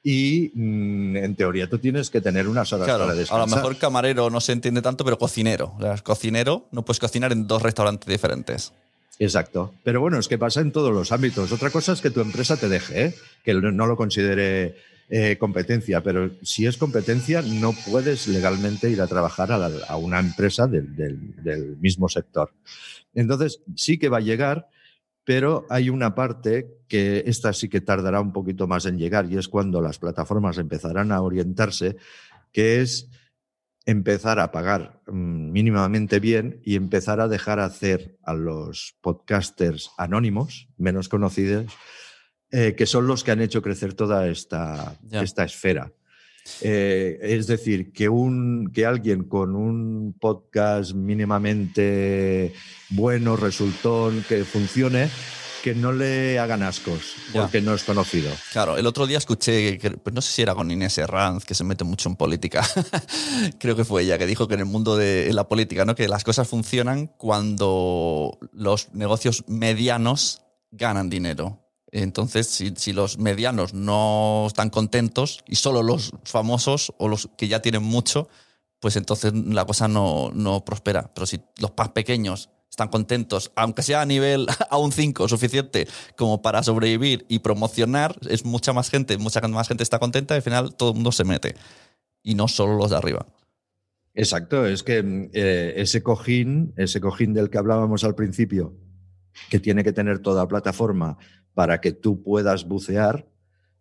[SPEAKER 2] y mm, en teoría tú tienes que tener unas horas
[SPEAKER 1] Claro,
[SPEAKER 2] para
[SPEAKER 1] a lo
[SPEAKER 2] descansar.
[SPEAKER 1] mejor camarero no se entiende tanto, pero cocinero. O sea, cocinero no puedes cocinar en dos restaurantes diferentes.
[SPEAKER 2] Exacto. Pero bueno, es que pasa en todos los ámbitos. Otra cosa es que tu empresa te deje, ¿eh? que no lo considere eh, competencia, pero si es competencia no puedes legalmente ir a trabajar a, la- a una empresa del, del- del mismo sector. Entonces sí que va a llegar, pero hay una parte que esta sí que tardará un poquito más en llegar y es cuando las plataformas empezarán a orientarse, que es empezar a pagar mm, mínimamente bien y empezar a dejar hacer a los podcasters anónimos, menos conocidos, eh, que son los que han hecho crecer toda esta, esta esfera. Eh, es decir, que, un, que alguien con un podcast mínimamente bueno, resultón, que funcione, que no le hagan ascos,
[SPEAKER 1] Ya.
[SPEAKER 2] porque no es conocido.
[SPEAKER 1] Claro, el otro día escuché, que- pues no sé si era con Inés Herranz, que se mete mucho en política. Creo que fue ella que dijo que en el mundo de la política, ¿no? Que las cosas funcionan cuando los negocios medianos ganan dinero. Entonces, si, los medianos no están contentos y solo los famosos o los que ya tienen mucho, pues entonces la cosa no, no prospera. Pero si los más pequeños están contentos, aunque sea a nivel a un 5 suficiente como para sobrevivir y promocionar, es mucha más gente, mucha más gente está contenta y al final todo el mundo se mete. Y no solo los de arriba.
[SPEAKER 2] Exacto, es que eh, ese cojín, ese cojín del que hablábamos al principio, que tiene que tener toda plataforma para que tú puedas bucear,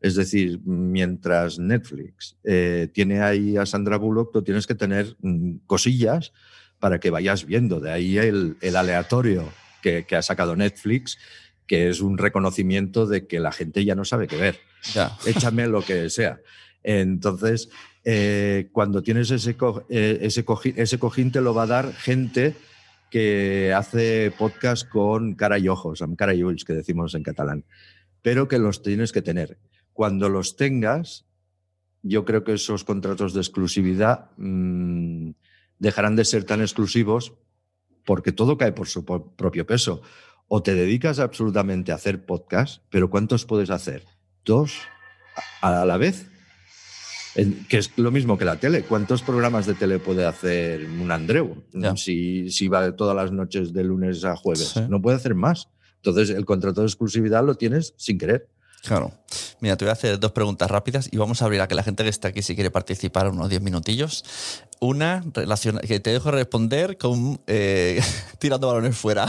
[SPEAKER 2] es decir, mientras Netflix eh, tiene ahí a Sandra Bullock, tú tienes que tener mm, cosillas para que vayas viendo. De ahí el, el aleatorio que, que ha sacado Netflix, que es un reconocimiento de que la gente ya no sabe qué ver
[SPEAKER 1] Ya.
[SPEAKER 2] échame lo que sea. Entonces, eh, cuando tienes ese, co- eh, ese, cojín, ese cojín, te lo va a dar gente que hace podcast con cara y ojos, cara y ulls, que decimos en catalán, pero que los tienes que tener. Cuando los tengas, yo creo que esos contratos de exclusividad mm, dejarán de ser tan exclusivos porque todo cae por su propio peso. O te dedicas absolutamente a hacer podcast, pero ¿cuántos puedes hacer? ¿Dos a la vez? Que es lo mismo que la tele. ¿Cuántos programas de tele puede hacer un Andreu
[SPEAKER 1] Ya.
[SPEAKER 2] si, si va todas las noches de lunes a jueves?
[SPEAKER 1] Sí.
[SPEAKER 2] No puede hacer más. Entonces, el contrato de exclusividad lo tienes sin querer.
[SPEAKER 1] Claro. Mira, te voy a hacer dos preguntas rápidas y vamos a abrir a que la gente que está aquí, si quiere participar, unos 10 minutillos. Una relaciona- que te dejo responder con eh, tirando balones fuera.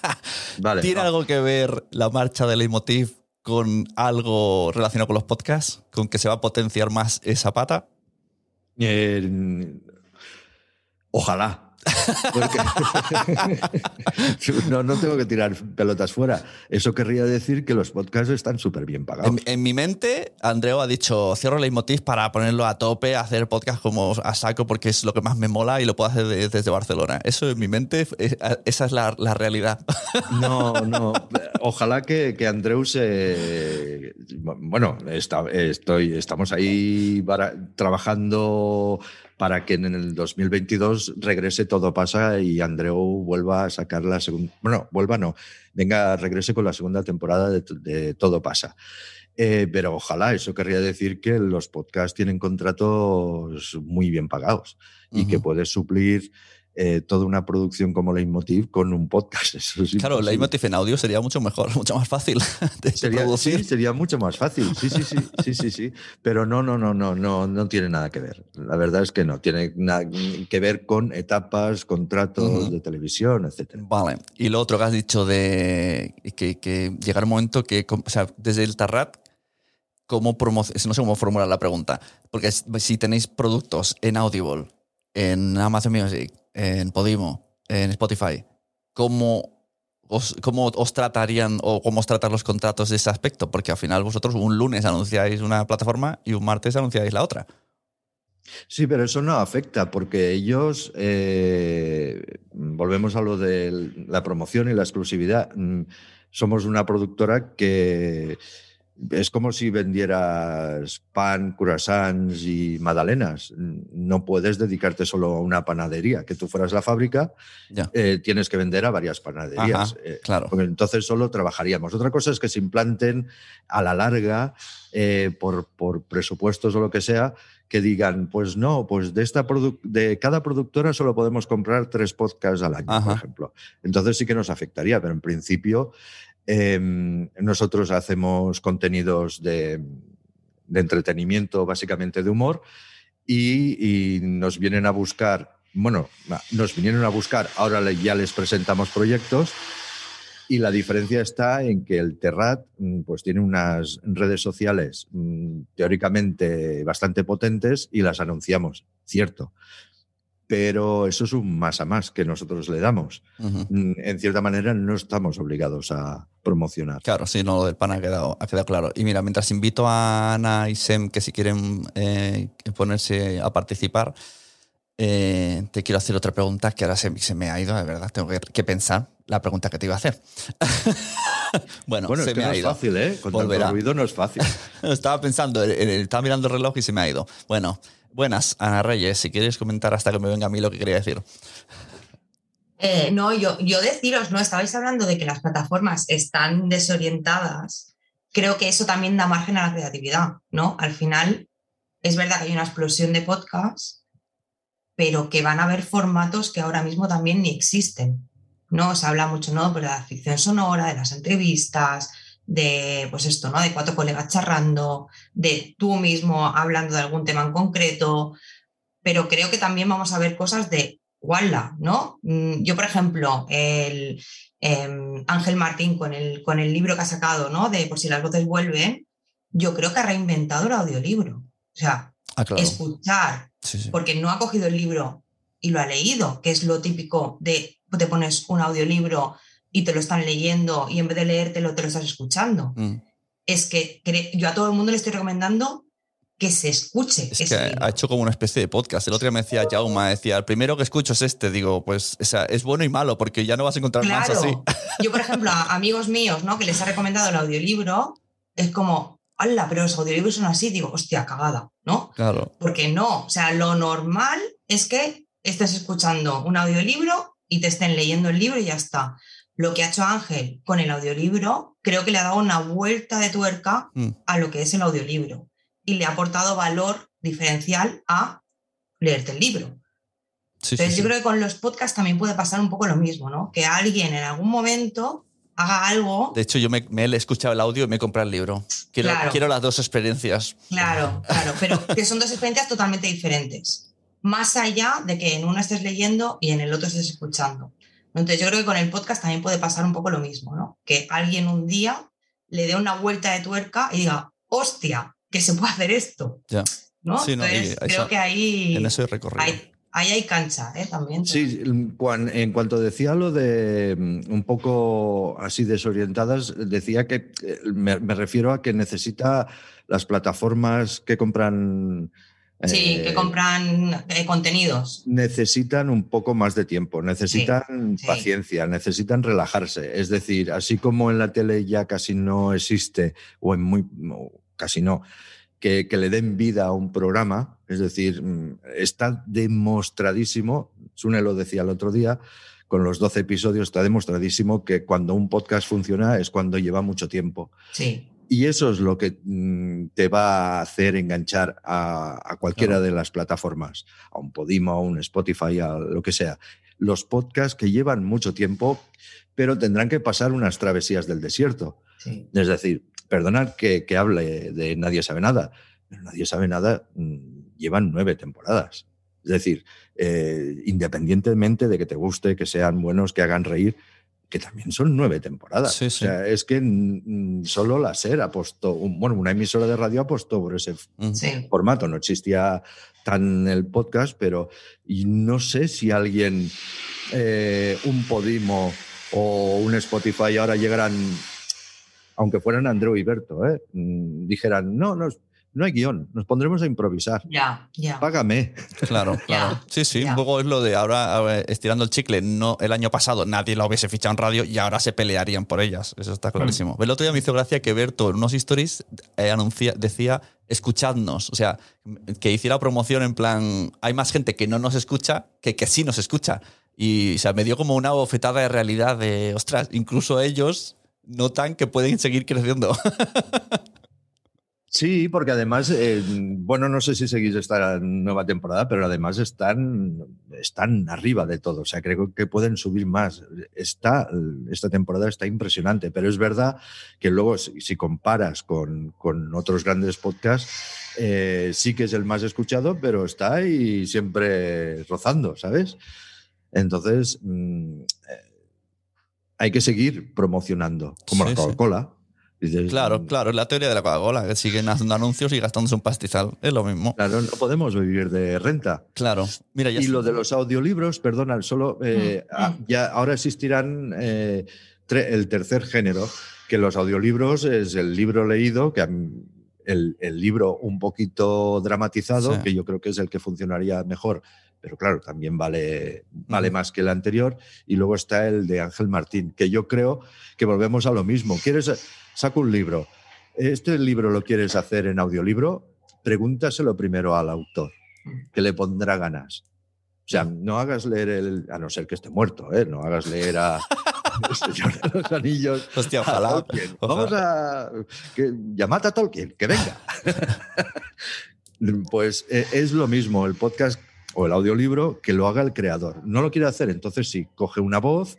[SPEAKER 2] Vale.
[SPEAKER 1] ¿Tiene
[SPEAKER 2] va.
[SPEAKER 1] algo que ver la marcha de Leitmotiv con algo relacionado con los podcasts? ¿Con que se va a potenciar más esa pata?
[SPEAKER 2] Eh, ojalá. Porque- no, no tengo que tirar pelotas fuera. Eso querría decir que los podcasts están súper bien pagados.
[SPEAKER 1] En, en mi mente, Andreu ha dicho, cierro Leitmotiv para ponerlo a tope, hacer podcast como a saco porque es lo que más me mola y lo puedo hacer de- desde Barcelona. Eso en mi mente, es- esa es la, la realidad.
[SPEAKER 2] No, no. Ojalá que, que Andreu se. Bueno, está- estoy, estamos ahí para- trabajando para que en el 2022 regrese Todo Pasa y Andreu vuelva a sacar la segunda. Bueno, vuelva no. Venga, regrese con la segunda temporada de, de Todo Pasa. Eh, pero ojalá, eso querría decir que los podcasts tienen contratos muy bien pagados y que puedes suplir eh, toda una producción como Leitmotiv con un podcast. Eso es
[SPEAKER 1] Claro. Leitmotiv en audio sería mucho mejor, mucho más fácil de
[SPEAKER 2] Sería,
[SPEAKER 1] producir.
[SPEAKER 2] sí, sería mucho más fácil. Sí, sí, sí, sí, sí, sí. Pero no, no, no, no, no, no tiene nada que ver. La verdad es que no. Tiene nada que ver con etapas, contratos de televisión, etcétera.
[SPEAKER 1] Vale. Y lo otro que has dicho de que, que llegará un momento que, o sea, desde el Tarrat, ¿cómo no sé cómo formular la pregunta, porque si tenéis productos en Audible, en Amazon Music, en Podimo, en Spotify, ¿cómo os, cómo os tratarían o cómo os tratan los contratos de ese aspecto? Porque al final vosotros un lunes anunciáis una plataforma y un martes anunciáis la otra.
[SPEAKER 2] Sí, pero eso no afecta porque ellos, eh, volvemos a lo de la promoción y la exclusividad. Mm, Somos una productora que es como si vendieras pan, croissants y magdalenas. No puedes dedicarte solo a una panadería. Que tú fueras la fábrica,
[SPEAKER 1] Ya.
[SPEAKER 2] eh, tienes que vender a varias panaderías.
[SPEAKER 1] Ajá,
[SPEAKER 2] Eh,
[SPEAKER 1] claro.
[SPEAKER 2] porque entonces solo trabajaríamos. Otra cosa es que se implanten a la larga eh, por, por presupuestos o lo que sea, que digan, pues no, pues de, esta de cada productora solo podemos comprar tres podcasts al año, por ejemplo. Entonces sí que nos afectaría, pero en principio eh, nosotros hacemos contenidos de, de entretenimiento, básicamente de humor, y, nos vienen a buscar, bueno, nos vinieron a buscar, ahora ya les presentamos proyectos y la diferencia está en que el Terrat mm, pues tiene unas redes sociales mm, teóricamente bastante potentes y las anunciamos, cierto. Pero eso es un más a más que nosotros le damos.
[SPEAKER 1] Ujú.
[SPEAKER 2] Mm, En cierta manera no estamos obligados a promocionar.
[SPEAKER 1] Claro, sí, no, lo del pan ha quedado, ha quedado claro. Y mira, mientras invito a Ana y Sem que si quieren eh, ponerse a participar, eh, te quiero hacer otra pregunta que ahora se, se me ha ido, de verdad, tengo que, que pensar la pregunta que te iba a hacer. bueno,
[SPEAKER 2] Bueno,
[SPEAKER 1] se
[SPEAKER 2] es que
[SPEAKER 1] me
[SPEAKER 2] no
[SPEAKER 1] ha
[SPEAKER 2] es
[SPEAKER 1] ido.
[SPEAKER 2] fácil, ¿eh? Con tanto ruido no es fácil.
[SPEAKER 1] Estaba pensando, estaba mirando el reloj y se me ha ido. Bueno, buenas, Ana Reyes, si quieres comentar hasta que me venga a mí lo que quería decir.
[SPEAKER 4] Eh, no, yo, yo deciros, ¿no? Estabais hablando de que las plataformas están desorientadas. Creo que eso también da margen a la creatividad, ¿no? Al final, es verdad que hay una explosión de podcasts, pero que van a haber formatos que ahora mismo también ni existen, ¿no? Se habla mucho, ¿no? Pues de la ficción sonora, de las entrevistas, de, pues esto, ¿no? De cuatro colegas charrando, de tú mismo hablando de algún tema en concreto, pero creo que también vamos a ver cosas de Walla, ¿no? Mm, Yo, por ejemplo, el em, Ángel Martín con el, con el libro que ha sacado, ¿no? De Por si las voces vuelven, yo creo que ha reinventado el audiolibro. O sea,
[SPEAKER 1] Ah, claro.
[SPEAKER 4] escuchar,
[SPEAKER 1] Sí, sí.
[SPEAKER 4] porque no ha cogido el libro y lo ha leído, que es lo típico de te pones un audiolibro y te lo están leyendo y en vez de leértelo te lo estás escuchando.
[SPEAKER 1] Mm.
[SPEAKER 4] Es que yo a todo el mundo le estoy recomendando que se escuche.
[SPEAKER 1] Es que
[SPEAKER 4] libro.
[SPEAKER 1] ha hecho como una especie de podcast. El otro día me decía Jauma, decía, el primero que escucho es este. Digo, pues o sea, es bueno y malo, porque ya no vas a encontrar más así.
[SPEAKER 4] Yo, por ejemplo, a amigos míos, ¿no? Que les ha recomendado el audiolibro, es como, ¡hala! Pero los audiolibros son así. Digo, hostia, cagada, ¿no?
[SPEAKER 1] Claro.
[SPEAKER 4] Porque no. O sea, lo normal es que estés escuchando un audiolibro y te estén leyendo el libro y ya está. Lo que ha hecho Ángel con el audiolibro, creo que le ha dado una vuelta de tuerca
[SPEAKER 1] Mm.
[SPEAKER 4] a lo que es el audiolibro y le ha aportado valor diferencial a leerte el libro.
[SPEAKER 1] Sí,
[SPEAKER 4] Entonces
[SPEAKER 1] sí.
[SPEAKER 4] yo creo que con los podcasts también puede pasar un poco lo mismo, ¿no? Que alguien en algún momento haga algo.
[SPEAKER 1] De hecho, yo me, me he escuchado el audio y me he comprado el libro. Quiero,
[SPEAKER 4] Claro.
[SPEAKER 1] quiero las dos experiencias.
[SPEAKER 4] Claro, claro, pero que son dos experiencias totalmente diferentes. Más allá de que en una estés leyendo y en el otro estés escuchando. Entonces yo creo que con el podcast también puede pasar un poco lo mismo, ¿no? Que alguien un día le dé una vuelta de tuerca y diga, hostia, que se puede hacer esto,
[SPEAKER 1] Ya.
[SPEAKER 4] ¿no?
[SPEAKER 1] Sí, no,
[SPEAKER 4] Entonces creo que ahí,
[SPEAKER 1] En eso he recorrido.
[SPEAKER 4] ahí, ahí hay cancha, ¿eh? También.
[SPEAKER 2] Sí, en cuanto decía lo de mm, un poco así desorientadas, decía que eh, me, me refiero a que necesita las plataformas que compran.
[SPEAKER 4] Sí,
[SPEAKER 2] eh,
[SPEAKER 4] que compran eh, contenidos.
[SPEAKER 2] necesitan un poco más de tiempo, necesitan
[SPEAKER 4] sí.
[SPEAKER 2] paciencia, necesitan relajarse. Es decir, así como en la tele ya casi no existe, o en muy casi no, que, que le den vida a un programa, es decir, mm, está demostradísimo, Sune lo decía el otro día, con los 12 episodios está demostradísimo que cuando un podcast funciona es cuando lleva mucho tiempo.
[SPEAKER 4] Sí,
[SPEAKER 2] Y eso es lo que mm, te va a hacer enganchar a, a cualquiera
[SPEAKER 1] Claro.
[SPEAKER 2] de las plataformas, a un Podimo, a un Spotify, a lo que sea. Los podcasts que llevan mucho tiempo, pero tendrán que pasar unas travesías del desierto.
[SPEAKER 4] sí.
[SPEAKER 2] Es decir, perdonad que, que hable de Nadie sabe nada, pero Nadie sabe nada mm, llevan nueve temporadas. Es decir, eh, independientemente de que te guste, que sean buenos, que hagan reír, que también son nueve temporadas.
[SPEAKER 1] Sí, sí.
[SPEAKER 2] O sea, es que mm, solo la SER apostó, un- bueno, una emisora de radio apostó por ese
[SPEAKER 4] sí.
[SPEAKER 2] formato. No existía tan el podcast, pero y no sé si alguien, eh, un Podimo o un Spotify ahora llegarán, aunque fueran Andreu y Berto, ¿eh? Mm, dijeran, no, no, no hay guion, nos pondremos a improvisar.
[SPEAKER 4] Ya, ya.
[SPEAKER 2] Págame.
[SPEAKER 1] Claro, claro. Sí, sí, un poco es lo de ahora ver, estirando el chicle. No, el año pasado nadie la hubiese fichado en radio y ahora se pelearían por ellas. Eso está clarísimo. El otro día me hizo gracia que Berto en unos stories eh, anuncia, decía escuchadnos. O sea, que hiciera promoción en plan, hay más gente que no nos escucha que que sí nos escucha. Y o sea, me dio como una bofetada de realidad de, ostras, incluso ellos notan que pueden seguir creciendo.
[SPEAKER 2] Sí, porque además, eh, bueno, no sé si seguís esta nueva temporada, pero además están están arriba de todo. O sea, creo que pueden subir más. Está, esta temporada está impresionante, pero es verdad que luego, si, comparas con, con, otros grandes podcasts, eh, sí que es el más escuchado, pero está ahí siempre rozando, ¿sabes? Entonces, mm, eh, hay que seguir promocionando, como la Coca-Cola
[SPEAKER 1] claro, mm". claro, es la teoría de la Coca-Cola, que siguen haciendo anuncios y gastándose un pastizal. Es lo mismo.
[SPEAKER 2] Claro, no podemos vivir de renta.
[SPEAKER 1] Claro.
[SPEAKER 2] Mira, y lo de los audiolibros, perdona, solo eh, mm, mm. ya ahora existirán eh, el tercer género, que los audiolibros es el libro leído, que el, el libro un poquito dramatizado, que yo creo que es el que funcionaría mejor pero claro, también vale, vale más que el anterior. Y luego está el de Ángel Martín, que yo creo que volvemos a lo mismo. ¿Quieres, saco un libro. ¿Este libro lo quieres hacer en audiolibro? Pregúntaselo primero al autor, que le pondrá ganas. O sea, no hagas leer el. A no ser que esté muerto, ¿eh? No hagas leer a. El Señor de los Anillos.
[SPEAKER 1] Hostia, ojalá.
[SPEAKER 2] Vamos a. Que, llamad a Tolkien, que venga. pues eh, es lo mismo el podcast o el audiolibro que lo haga el creador. No lo quiere hacer, entonces sí, coge una voz,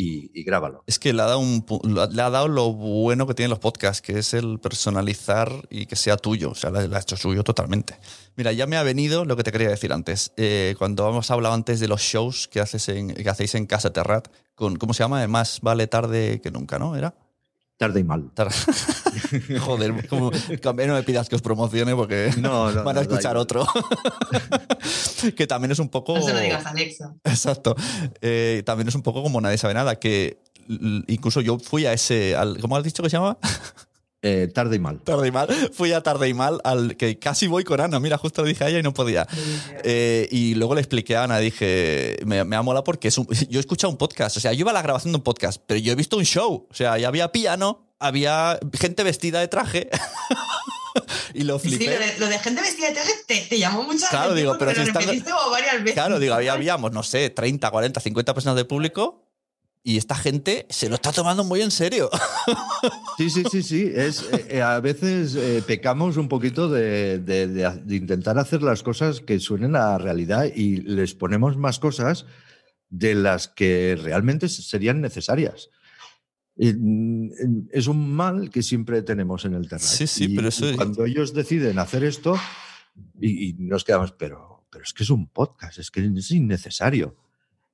[SPEAKER 2] y, grábalo.
[SPEAKER 1] Es que le ha, dado un, le ha dado lo bueno que tienen los podcasts, que es el personalizar y que sea tuyo. O sea, lo ha hecho suyo totalmente. Mira, ya me ha venido lo que te quería decir antes. Eh, cuando hemos hablado antes de los shows que, haces en, que hacéis en Casa Terrat, con, ¿cómo se llama? Más vale tarde que nunca, ¿no? ¿Era?
[SPEAKER 2] Tarde y mal.
[SPEAKER 1] Joder, como, no me pidas que os promocione porque no, van a escuchar otro. que también es un poco.
[SPEAKER 4] No se lo digas, Alexa.
[SPEAKER 1] Exacto. Eh, también es un poco como nadie sabe nada, que incluso yo fui a ese. ¿Cómo has dicho que se llama?
[SPEAKER 2] Eh, tarde y mal.
[SPEAKER 1] Tarde y mal. Fui a tarde y mal al que casi voy con Ana. Mira, justo le dije a ella y no podía. Eh, y luego le expliqué a Ana, dije, me, me ha molado porque es yo he escuchado un podcast. O sea, yo iba a la grabación de un podcast, pero yo he visto un show. O sea, ya había piano, había gente vestida de traje. y lo flipé.
[SPEAKER 4] Sí, lo de, gente vestida de traje te, llamó mucho la
[SPEAKER 1] claro, digo, pero, si
[SPEAKER 4] varias veces.
[SPEAKER 1] Claro, digo, había, habíamos, no sé, 30, 40, 50 personas del público y esta gente se lo está tomando muy en serio.
[SPEAKER 2] Sí, sí, sí, sí. Es, eh, eh, a veces eh, pecamos un poquito de, de, intentar hacer las cosas que suenen a realidad y les ponemos más cosas de las que realmente serían necesarias. Mm, es un mal que siempre tenemos en el terreno.
[SPEAKER 1] Sí, sí, pero eso...
[SPEAKER 2] cuando ellos deciden hacer esto y, y nos quedamos, pero, pero es que es un podcast, es que es innecesario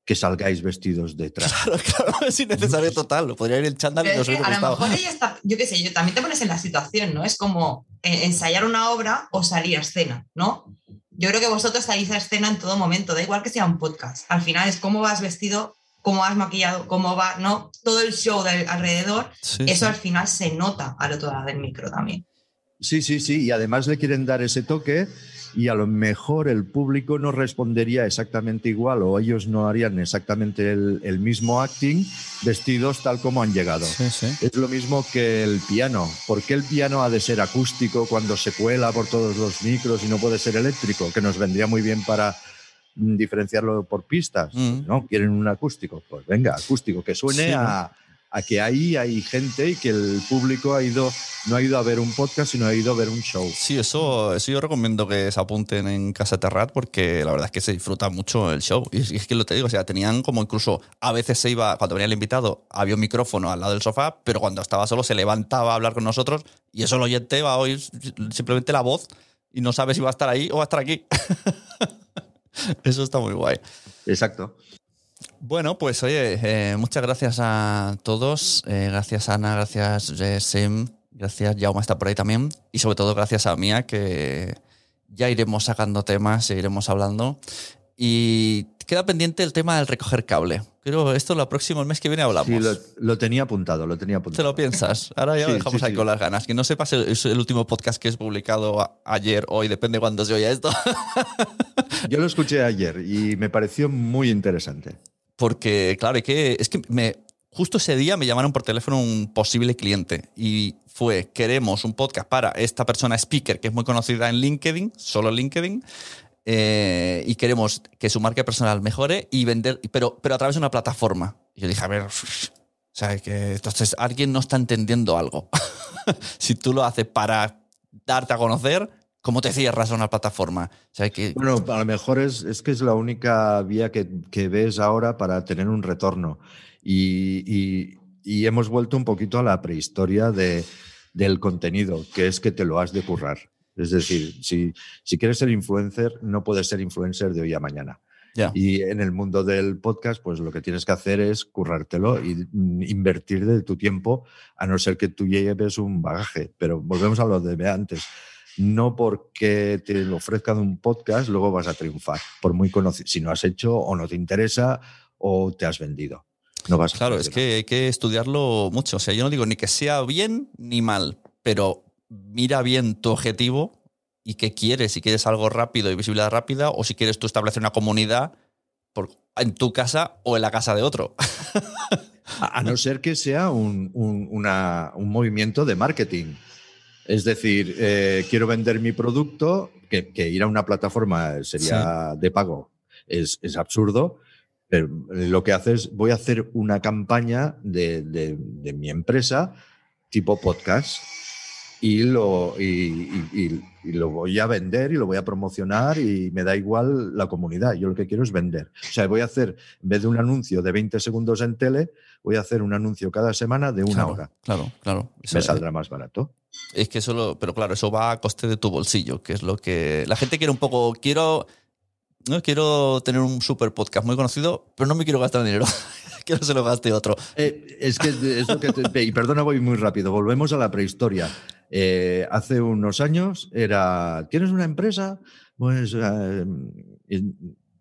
[SPEAKER 2] que salgáis vestidos de traje.
[SPEAKER 1] Claro, claro, es innecesario total. Lo podría ir el chándal y nos
[SPEAKER 4] A lo mejor ella está, yo qué sé, yo también te pones en la situación, ¿no? Es como eh, ensayar una obra o salir a escena, ¿no? Yo creo que vosotros salís a escena en todo momento, da igual que sea un podcast. Al final es cómo vas vestido, cómo vas maquillado, cómo va, ¿no? Todo el show del alrededor, eso al final se nota al otro lado del micro también.
[SPEAKER 2] Sí, sí, sí, y además le quieren dar ese toque y a lo mejor el público no respondería exactamente igual o ellos no harían exactamente el, mismo acting vestidos tal como han llegado. Es lo mismo que el piano. ¿Por qué el piano ha de ser acústico cuando se cuela por todos los micros y no puede ser eléctrico? Que nos vendría muy bien para mm, diferenciarlo por pistas. Mm. ¿No? ¿Quieren un acústico? Pues venga, acústico, que suene a a que ahí hay gente y que el público ha ido, no ha ido a ver un podcast, sino ha ido a ver un show.
[SPEAKER 1] Sí, eso, eso yo recomiendo que se apunten en Casa Terrat porque la verdad es que se disfruta mucho el show. Y es que lo te digo, o sea, tenían como incluso a veces se iba, cuando venía el invitado, había un micrófono al lado del sofá, pero cuando estaba solo se levantaba a hablar con nosotros y eso lo oyente va a oír simplemente la voz y no sabe si va a estar ahí o va a estar aquí. eso está muy guay.
[SPEAKER 2] Exacto.
[SPEAKER 1] Bueno, pues oye, eh, muchas gracias a todos. Eh, gracias Ana, gracias Sim, gracias Jaume está por ahí también. Y sobre todo gracias a Mía, que ya iremos sacando temas, e iremos hablando. Y queda pendiente el tema del recoger cable. Creo esto lo próximo, el mes que viene hablamos.
[SPEAKER 2] Sí, lo, tenía apuntado, lo tenía apuntado.
[SPEAKER 1] ¿Te lo piensas? Ahora ya lo dejamos ahí con las ganas. Que no sepas, es el último podcast que es publicado ayer, hoy, depende de cuándo se oiga esto.
[SPEAKER 2] Yo lo escuché ayer y me pareció muy interesante.
[SPEAKER 1] Porque, claro, es que, es que me, justo ese día me llamaron por teléfono un posible cliente y fue, queremos un podcast para esta persona speaker que es muy conocida en LinkedIn, solo LinkedIn, eh, y queremos que su marca personal mejore y vender, pero, pero a través de una plataforma. Y yo dije, a ver, o sea, que entonces alguien no está entendiendo algo. si tú lo haces para darte a conocer, ¿Cómo te cierras a una plataforma? O sea, que,
[SPEAKER 2] Bueno, a lo mejor es, es que es la única vía que, que ves ahora para tener un retorno. Y, y- y hemos vuelto un poquito a la prehistoria de, del contenido, que es que te lo has de currar. Es decir, si, si quieres ser influencer, no puedes ser influencer de hoy a mañana.
[SPEAKER 1] ya.
[SPEAKER 2] Y en el mundo del podcast, pues lo que tienes que hacer es currártelo y invertir de tu tiempo, a no ser que tú lleves un bagaje. Pero volvemos a lo de antes. No porque te ofrezcan un podcast, luego vas a triunfar. Por muy conocido. Si no has hecho o no te interesa o te has vendido. No vas a
[SPEAKER 1] Claro, es que hay que estudiarlo mucho. O sea, yo no digo ni que sea bien ni mal, pero mira bien tu objetivo y qué quieres. Si quieres algo rápido y visibilidad rápida, o si quieres tú establecer una comunidad por- en tu casa o en la casa de otro.
[SPEAKER 2] A, a no ser que sea un, un- una- un movimiento de marketing. Es decir, eh, quiero vender mi producto, que, que ir a una plataforma sería de pago, es, es absurdo, pero lo que haces, voy a hacer una campaña de, de- de mi empresa tipo podcast y lo, y, y- y- y lo voy a vender y lo voy a promocionar y me da igual la comunidad. Yo lo que quiero es vender. O sea, voy a hacer, en vez de un anuncio de 20 segundos en tele, voy a hacer un anuncio cada semana de una
[SPEAKER 1] claro,
[SPEAKER 2] hora.
[SPEAKER 1] Claro, claro. Eso
[SPEAKER 2] Me
[SPEAKER 1] es-
[SPEAKER 2] saldrá más barato.
[SPEAKER 1] Es que solo, pero claro, eso va a coste de tu bolsillo, que es lo que la gente quiere un poco. Quiero, no quiero tener un super podcast muy conocido, pero no me quiero gastar dinero. que no se lo gaste otro.
[SPEAKER 2] Eh, es que es lo que te- y perdona, voy muy rápido. Volvemos a la prehistoria. Eh, hace unos años era, ¿tienes una empresa? Pues eh,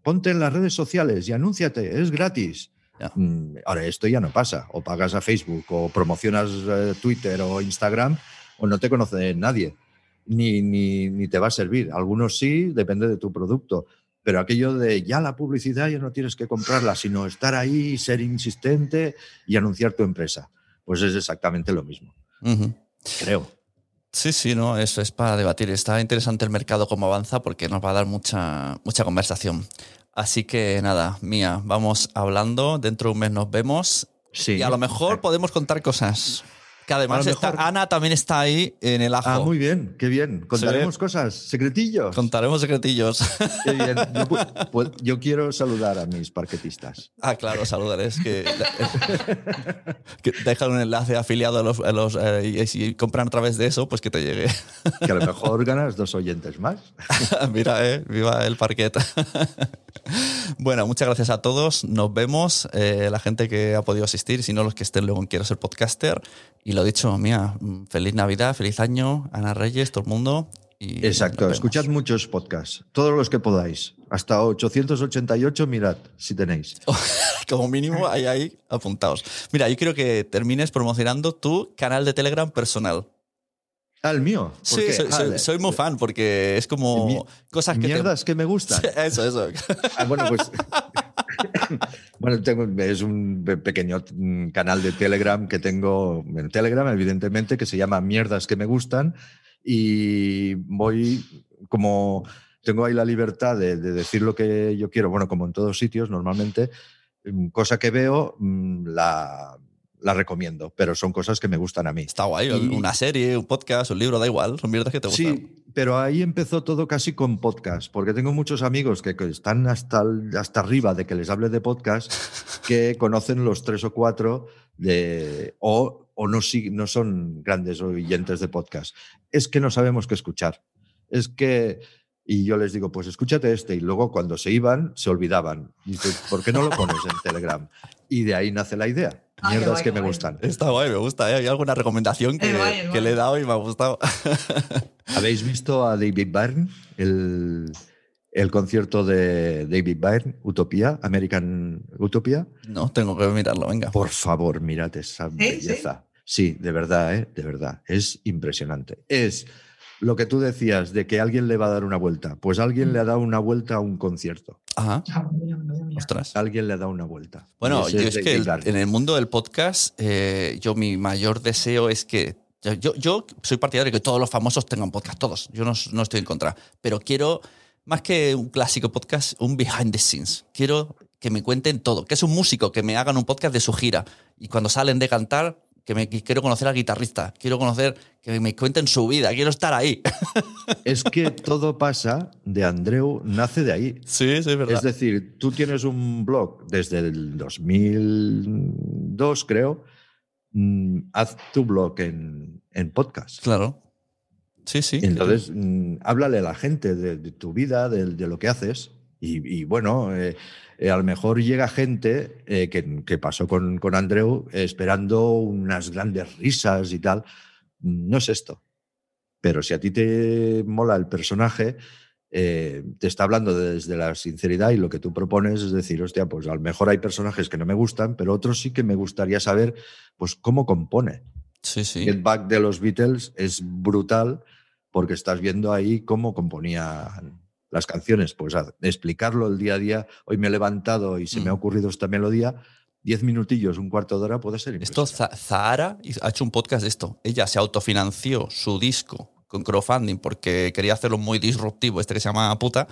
[SPEAKER 2] ponte en las redes sociales y anúnciate, es gratis.
[SPEAKER 1] Ya.
[SPEAKER 2] Mm, Ahora, esto ya no pasa. O pagas a Facebook, o promocionas Twitter o Instagram, o no te conoce nadie. Ni, ni, ni te va a servir. Algunos sí, depende de tu producto. Pero aquello de ya la publicidad ya no tienes que comprarla, sino estar ahí, ser insistente y anunciar tu empresa. Pues es exactamente lo mismo, creo.
[SPEAKER 1] Sí, sí, no, eso es para debatir. Está interesante el mercado cómo avanza porque nos va a dar mucha, mucha conversación. Así que nada, Mía, vamos hablando. Dentro de un mes nos vemos.
[SPEAKER 2] Sí.
[SPEAKER 1] Y a lo mejor podemos contar cosas. Que además está- Ana también está ahí en el ajo.
[SPEAKER 2] Ah, muy bien, qué bien. Contaremos cosas, secretillos.
[SPEAKER 1] Contaremos secretillos.
[SPEAKER 2] Qué bien. Yo, pu- pues, yo quiero saludar a mis parquetistas.
[SPEAKER 1] Ah, claro, saludales. Que, que dejan un enlace afiliado a los, a los, eh, y si compran a través de eso, pues que te llegue.
[SPEAKER 2] Que a lo mejor ganas dos oyentes más.
[SPEAKER 1] Mira, eh, viva el parquet. bueno, muchas gracias a todos. Nos vemos. eh, la gente que ha podido asistir, si no los que estén luego en Quiero ser podcaster. Y lo dicho, mía, feliz Navidad, feliz año, Ana Reyes, todo el mundo. Y
[SPEAKER 2] Exacto, escuchad muchos podcasts, todos los que podáis. Hasta 888, mirad, si tenéis.
[SPEAKER 1] Como mínimo, hay ahí apuntados. Mira, yo quiero que termines promocionando tu canal de Telegram personal.
[SPEAKER 2] Ah, el mío. ¿Por
[SPEAKER 1] Sí, soy,
[SPEAKER 2] Ah,
[SPEAKER 1] soy- soy muy fan porque es como
[SPEAKER 2] Mi-
[SPEAKER 1] cosas que te-
[SPEAKER 2] Mierdas que me gustan.
[SPEAKER 1] Eso, eso.
[SPEAKER 2] Ah, bueno, pues. bueno, es un pe- pequeño mm, canal de Telegram que tengo en Telegram, evidentemente, que se llama Mierdas que me gustan. Y voy como. Tengo ahí la libertad de, de decir lo que yo quiero, bueno, como en todos sitios, normalmente, mm, cosa que veo, mm, la, la recomiendo, pero son cosas que me gustan a mí.
[SPEAKER 1] Está guay.
[SPEAKER 2] Y-
[SPEAKER 1] Una serie, un podcast, un libro, da igual. Son mierdas que te gustan.
[SPEAKER 2] Sí, pero ahí empezó todo casi con podcast, porque tengo muchos amigos que, que están hasta, hasta arriba de que les hable de podcast, que conocen los tres o cuatro de, o, o no, no son grandes oyentes de podcast. Es que no sabemos qué escuchar. Es que, y yo les digo, pues escúchate este, y luego cuando se iban, se olvidaban. Y dice, ¿por qué no lo pones en Telegram? Y de ahí nace la idea.
[SPEAKER 4] Ah,
[SPEAKER 2] Mierdas
[SPEAKER 4] guay,
[SPEAKER 2] que me
[SPEAKER 4] guay.
[SPEAKER 2] gustan.
[SPEAKER 1] Está guay, me gusta. ¿eh? Hay alguna recomendación que,
[SPEAKER 4] guay,
[SPEAKER 1] le he dado y me ha gustado.
[SPEAKER 2] ¿Habéis visto a David Byrne? El, el concierto de David Byrne, Utopía, American Utopia.
[SPEAKER 1] no, tengo que mirarlo, venga.
[SPEAKER 2] Por favor, mirad esa
[SPEAKER 4] sí?
[SPEAKER 2] belleza. Sí, de verdad, ¿eh? de verdad. Es impresionante. Es lo que tú decías de que alguien le va a dar una vuelta. Pues alguien le ha dado una vuelta a un concierto.
[SPEAKER 1] Ajá.
[SPEAKER 4] Ah, mira, mira, mira.
[SPEAKER 1] Ostras.
[SPEAKER 2] Alguien le ha dado una vuelta.
[SPEAKER 1] Bueno, yo es que el- en el mundo del podcast, eh, yo mi mayor deseo es que. yo- Yo, yo soy partidario de que todos los famosos tengan podcast, todos. Yo no, no estoy en contra. Pero quiero, más que un clásico podcast, un behind the scenes. Quiero que me cuenten todo. Que es un músico, que me hagan un podcast de su gira. Y cuando salen de cantar, que me quiero conocer al guitarrista, quiero conocer, que me cuenten su vida, quiero estar ahí.
[SPEAKER 2] Es que todo pasa de Andreu, nace de ahí.
[SPEAKER 1] sí, sí, es verdad.
[SPEAKER 2] Es decir, tú tienes un blog desde el 2002, creo. mm, Haz tu blog en, en podcast.
[SPEAKER 1] claro. Sí, sí.
[SPEAKER 2] Entonces, mm, háblale a la gente de, de tu vida, de, de lo que haces. Y, y bueno, eh, eh, a lo mejor llega gente eh, que, que pasó con, con Andreu eh, esperando unas grandes risas y tal. No es esto. Pero si a ti te mola el personaje, eh, te está hablando desde la sinceridad y lo que tú propones es decir, hostia, pues a lo mejor hay personajes que no me gustan, pero otros sí que me gustaría saber pues cómo compone.
[SPEAKER 1] sí, sí.
[SPEAKER 2] Get Back de los Beatles es brutal porque estás viendo ahí cómo componían las canciones. Pues a- explicarlo el día a día. Hoy me he levantado y se me ha
[SPEAKER 1] Mm.
[SPEAKER 2] ocurrido esta melodía. Diez minutillos, un cuarto de hora puede ser.
[SPEAKER 1] Esto, Zahara ha hecho un podcast de esto. Ella se autofinanció su disco con crowdfunding porque quería hacerlo muy disruptivo, este que se llama Puta,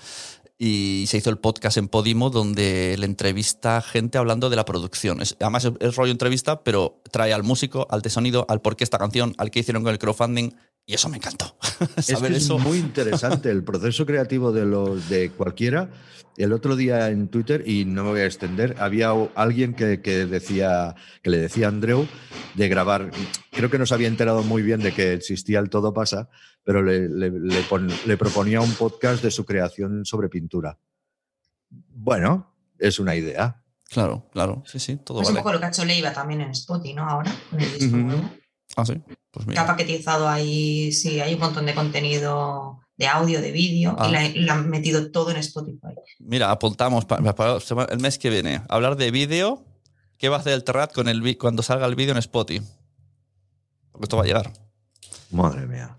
[SPEAKER 1] y se hizo el podcast en Podimo donde le entrevista gente hablando de la producción. Es- además es, es rollo entrevista, pero trae al músico, al de sonido, al por qué esta canción, al que hicieron con el crowdfunding, y eso me encantó.
[SPEAKER 2] Es
[SPEAKER 1] Saber
[SPEAKER 2] que es
[SPEAKER 1] eso.
[SPEAKER 2] muy interesante el proceso creativo de los de cualquiera. El otro día en Twitter, y no me voy a extender, había alguien que, que decía, que le decía a Andreu de grabar. Creo que no se había enterado muy bien de que existía el Todo Pasa, pero le, le- le pon- le proponía un podcast de su creación sobre pintura. Bueno, es una idea.
[SPEAKER 1] Claro, claro. Sí, sí, todo
[SPEAKER 4] Es un
[SPEAKER 1] vale.
[SPEAKER 4] poco lo que ha hecho Leiva también en Spotify, ¿no? Ahora, con el disco nuevo.
[SPEAKER 1] Ah, sí. Pues
[SPEAKER 4] Que ha
[SPEAKER 1] mira.
[SPEAKER 4] paquetizado ahí, sí, hay un montón de contenido de audio, de vídeo,
[SPEAKER 1] Ah.
[SPEAKER 4] y la- le han metido todo en Spotify.
[SPEAKER 1] Mira, apuntamos pa- para el mes que viene. Hablar de vídeo. ¿Qué va a hacer el Terrat con el cuando salga el vídeo en Spotify? Porque esto va a llegar.
[SPEAKER 2] Madre mía.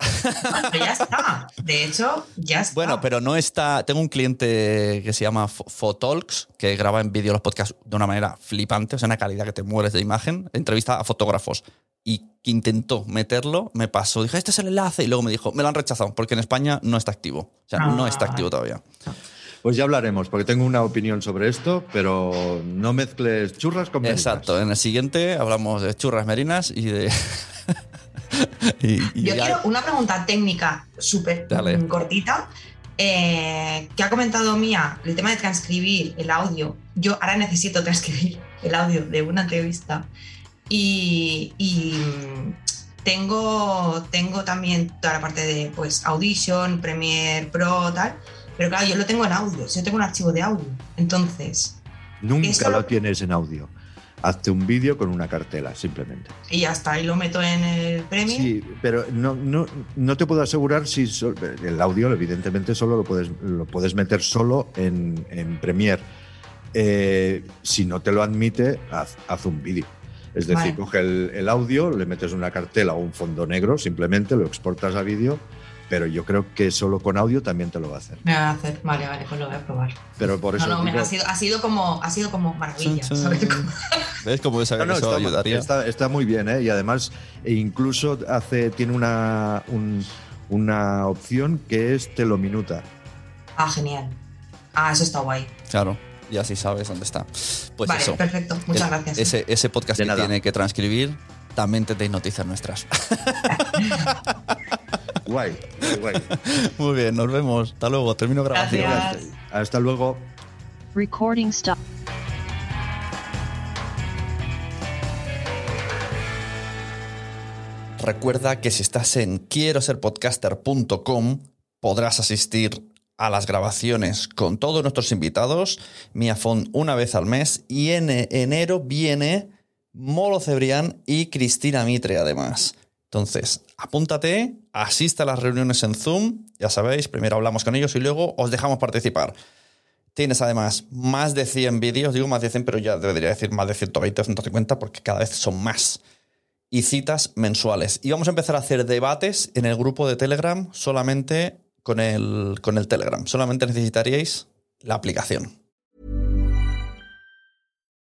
[SPEAKER 4] Pero ya está. De hecho, ya está.
[SPEAKER 1] Bueno, pero no está. Tengo un cliente que se llama Fo- Photalks, que graba en vídeo los podcasts de una manera flipante, o sea, una calidad que te mueres de imagen. Entrevista a fotógrafos. Y que intentó meterlo, me pasó. Dije, este es el enlace. Y luego me dijo, me lo han rechazado, porque en España no está activo. O sea, no
[SPEAKER 4] Ah,
[SPEAKER 1] está activo
[SPEAKER 4] vale.
[SPEAKER 1] todavía.
[SPEAKER 2] Pues ya hablaremos, porque tengo una opinión sobre esto, pero no mezcles churras con merinas.
[SPEAKER 1] Exacto. En el siguiente hablamos de churras merinas y de. y, y
[SPEAKER 4] Yo
[SPEAKER 1] ya-
[SPEAKER 4] quiero una pregunta técnica súper cortita. eh, que ha comentado Mía, el tema de transcribir el audio. Yo ahora necesito transcribir el audio de una entrevista. Y, y, mm, tengo, tengo también toda la parte de pues, Audition, Premiere Pro, tal. Pero claro, yo lo tengo en audio. Yo tengo un archivo de audio. Entonces,
[SPEAKER 2] Nunca
[SPEAKER 4] Eso-
[SPEAKER 2] lo tienes en audio. Hazte un vídeo con una cartela, simplemente.
[SPEAKER 4] y ya está. Y lo meto en el Premiere.
[SPEAKER 2] Sí, pero no, no, no te puedo asegurar si so- el audio, evidentemente, solo lo puedes, lo puedes meter solo en, en Premiere. Eh, si no te lo admite, haz, haz un vídeo. Es decir,
[SPEAKER 4] Vale.
[SPEAKER 2] coge el, el audio, le metes una cartela o un fondo negro, simplemente lo exportas a vídeo, pero yo creo que solo con audio también te lo va a hacer.
[SPEAKER 4] Me va a hacer. Vale, vale, pues lo voy a probar.
[SPEAKER 2] Pero por eso
[SPEAKER 4] No, no, me-
[SPEAKER 2] digo-
[SPEAKER 4] ha, sido, ha, sido como, ha sido como maravilla.
[SPEAKER 1] ¿Ves cómo
[SPEAKER 2] No, no,
[SPEAKER 1] eso
[SPEAKER 2] está,
[SPEAKER 1] ayudaría?
[SPEAKER 2] está- está muy bien, ¿eh? Y además, e incluso hace, tiene una, un- una opción que es te lo minuta.
[SPEAKER 4] Ah, genial. Ah, eso está guay.
[SPEAKER 1] Claro, y así sabes dónde está. Pues
[SPEAKER 4] vale,
[SPEAKER 1] eso.
[SPEAKER 4] perfecto. Muchas
[SPEAKER 1] El-
[SPEAKER 4] gracias.
[SPEAKER 1] Ese, ese podcast que tiene que transcribir, también te noticias nuestras.
[SPEAKER 2] Guay.
[SPEAKER 1] Muy bien, nos vemos. Hasta luego. Termino grabación.
[SPEAKER 4] Gracias.
[SPEAKER 2] Hasta luego.
[SPEAKER 5] Recording stop.
[SPEAKER 1] Recuerda que si estás en quiero ser podcaster.com podrás asistir a las grabaciones con todos nuestros invitados, Miafon una vez al mes y en enero viene Molo Cebrián y Cristina Mitre además. Entonces, apúntate, asiste a las reuniones en Zoom, ya sabéis, primero hablamos con ellos y luego os dejamos participar. Tienes además más de 100 vídeos, digo más de 100, pero ya debería decir más de 120 o 150 porque cada vez son más y citas mensuales. Y vamos a empezar a hacer debates en el grupo de Telegram solamente con el, con el Telegram. Solamente necesitaríais la aplicación.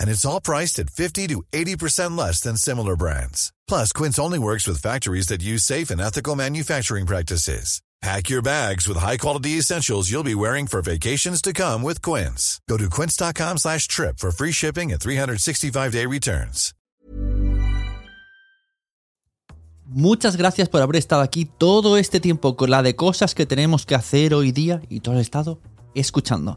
[SPEAKER 6] And it's all priced at 50 to 80% less than similar brands. Plus, Quince only works with factories that use safe and ethical manufacturing practices. Pack your bags with high-quality essentials you'll be wearing for vacations to come with Quince. Go to quince.com slash trip for free shipping and 365-day returns.
[SPEAKER 1] Muchas gracias por haber estado aquí todo este tiempo con la de cosas que tenemos que hacer hoy día y todo el estado escuchando.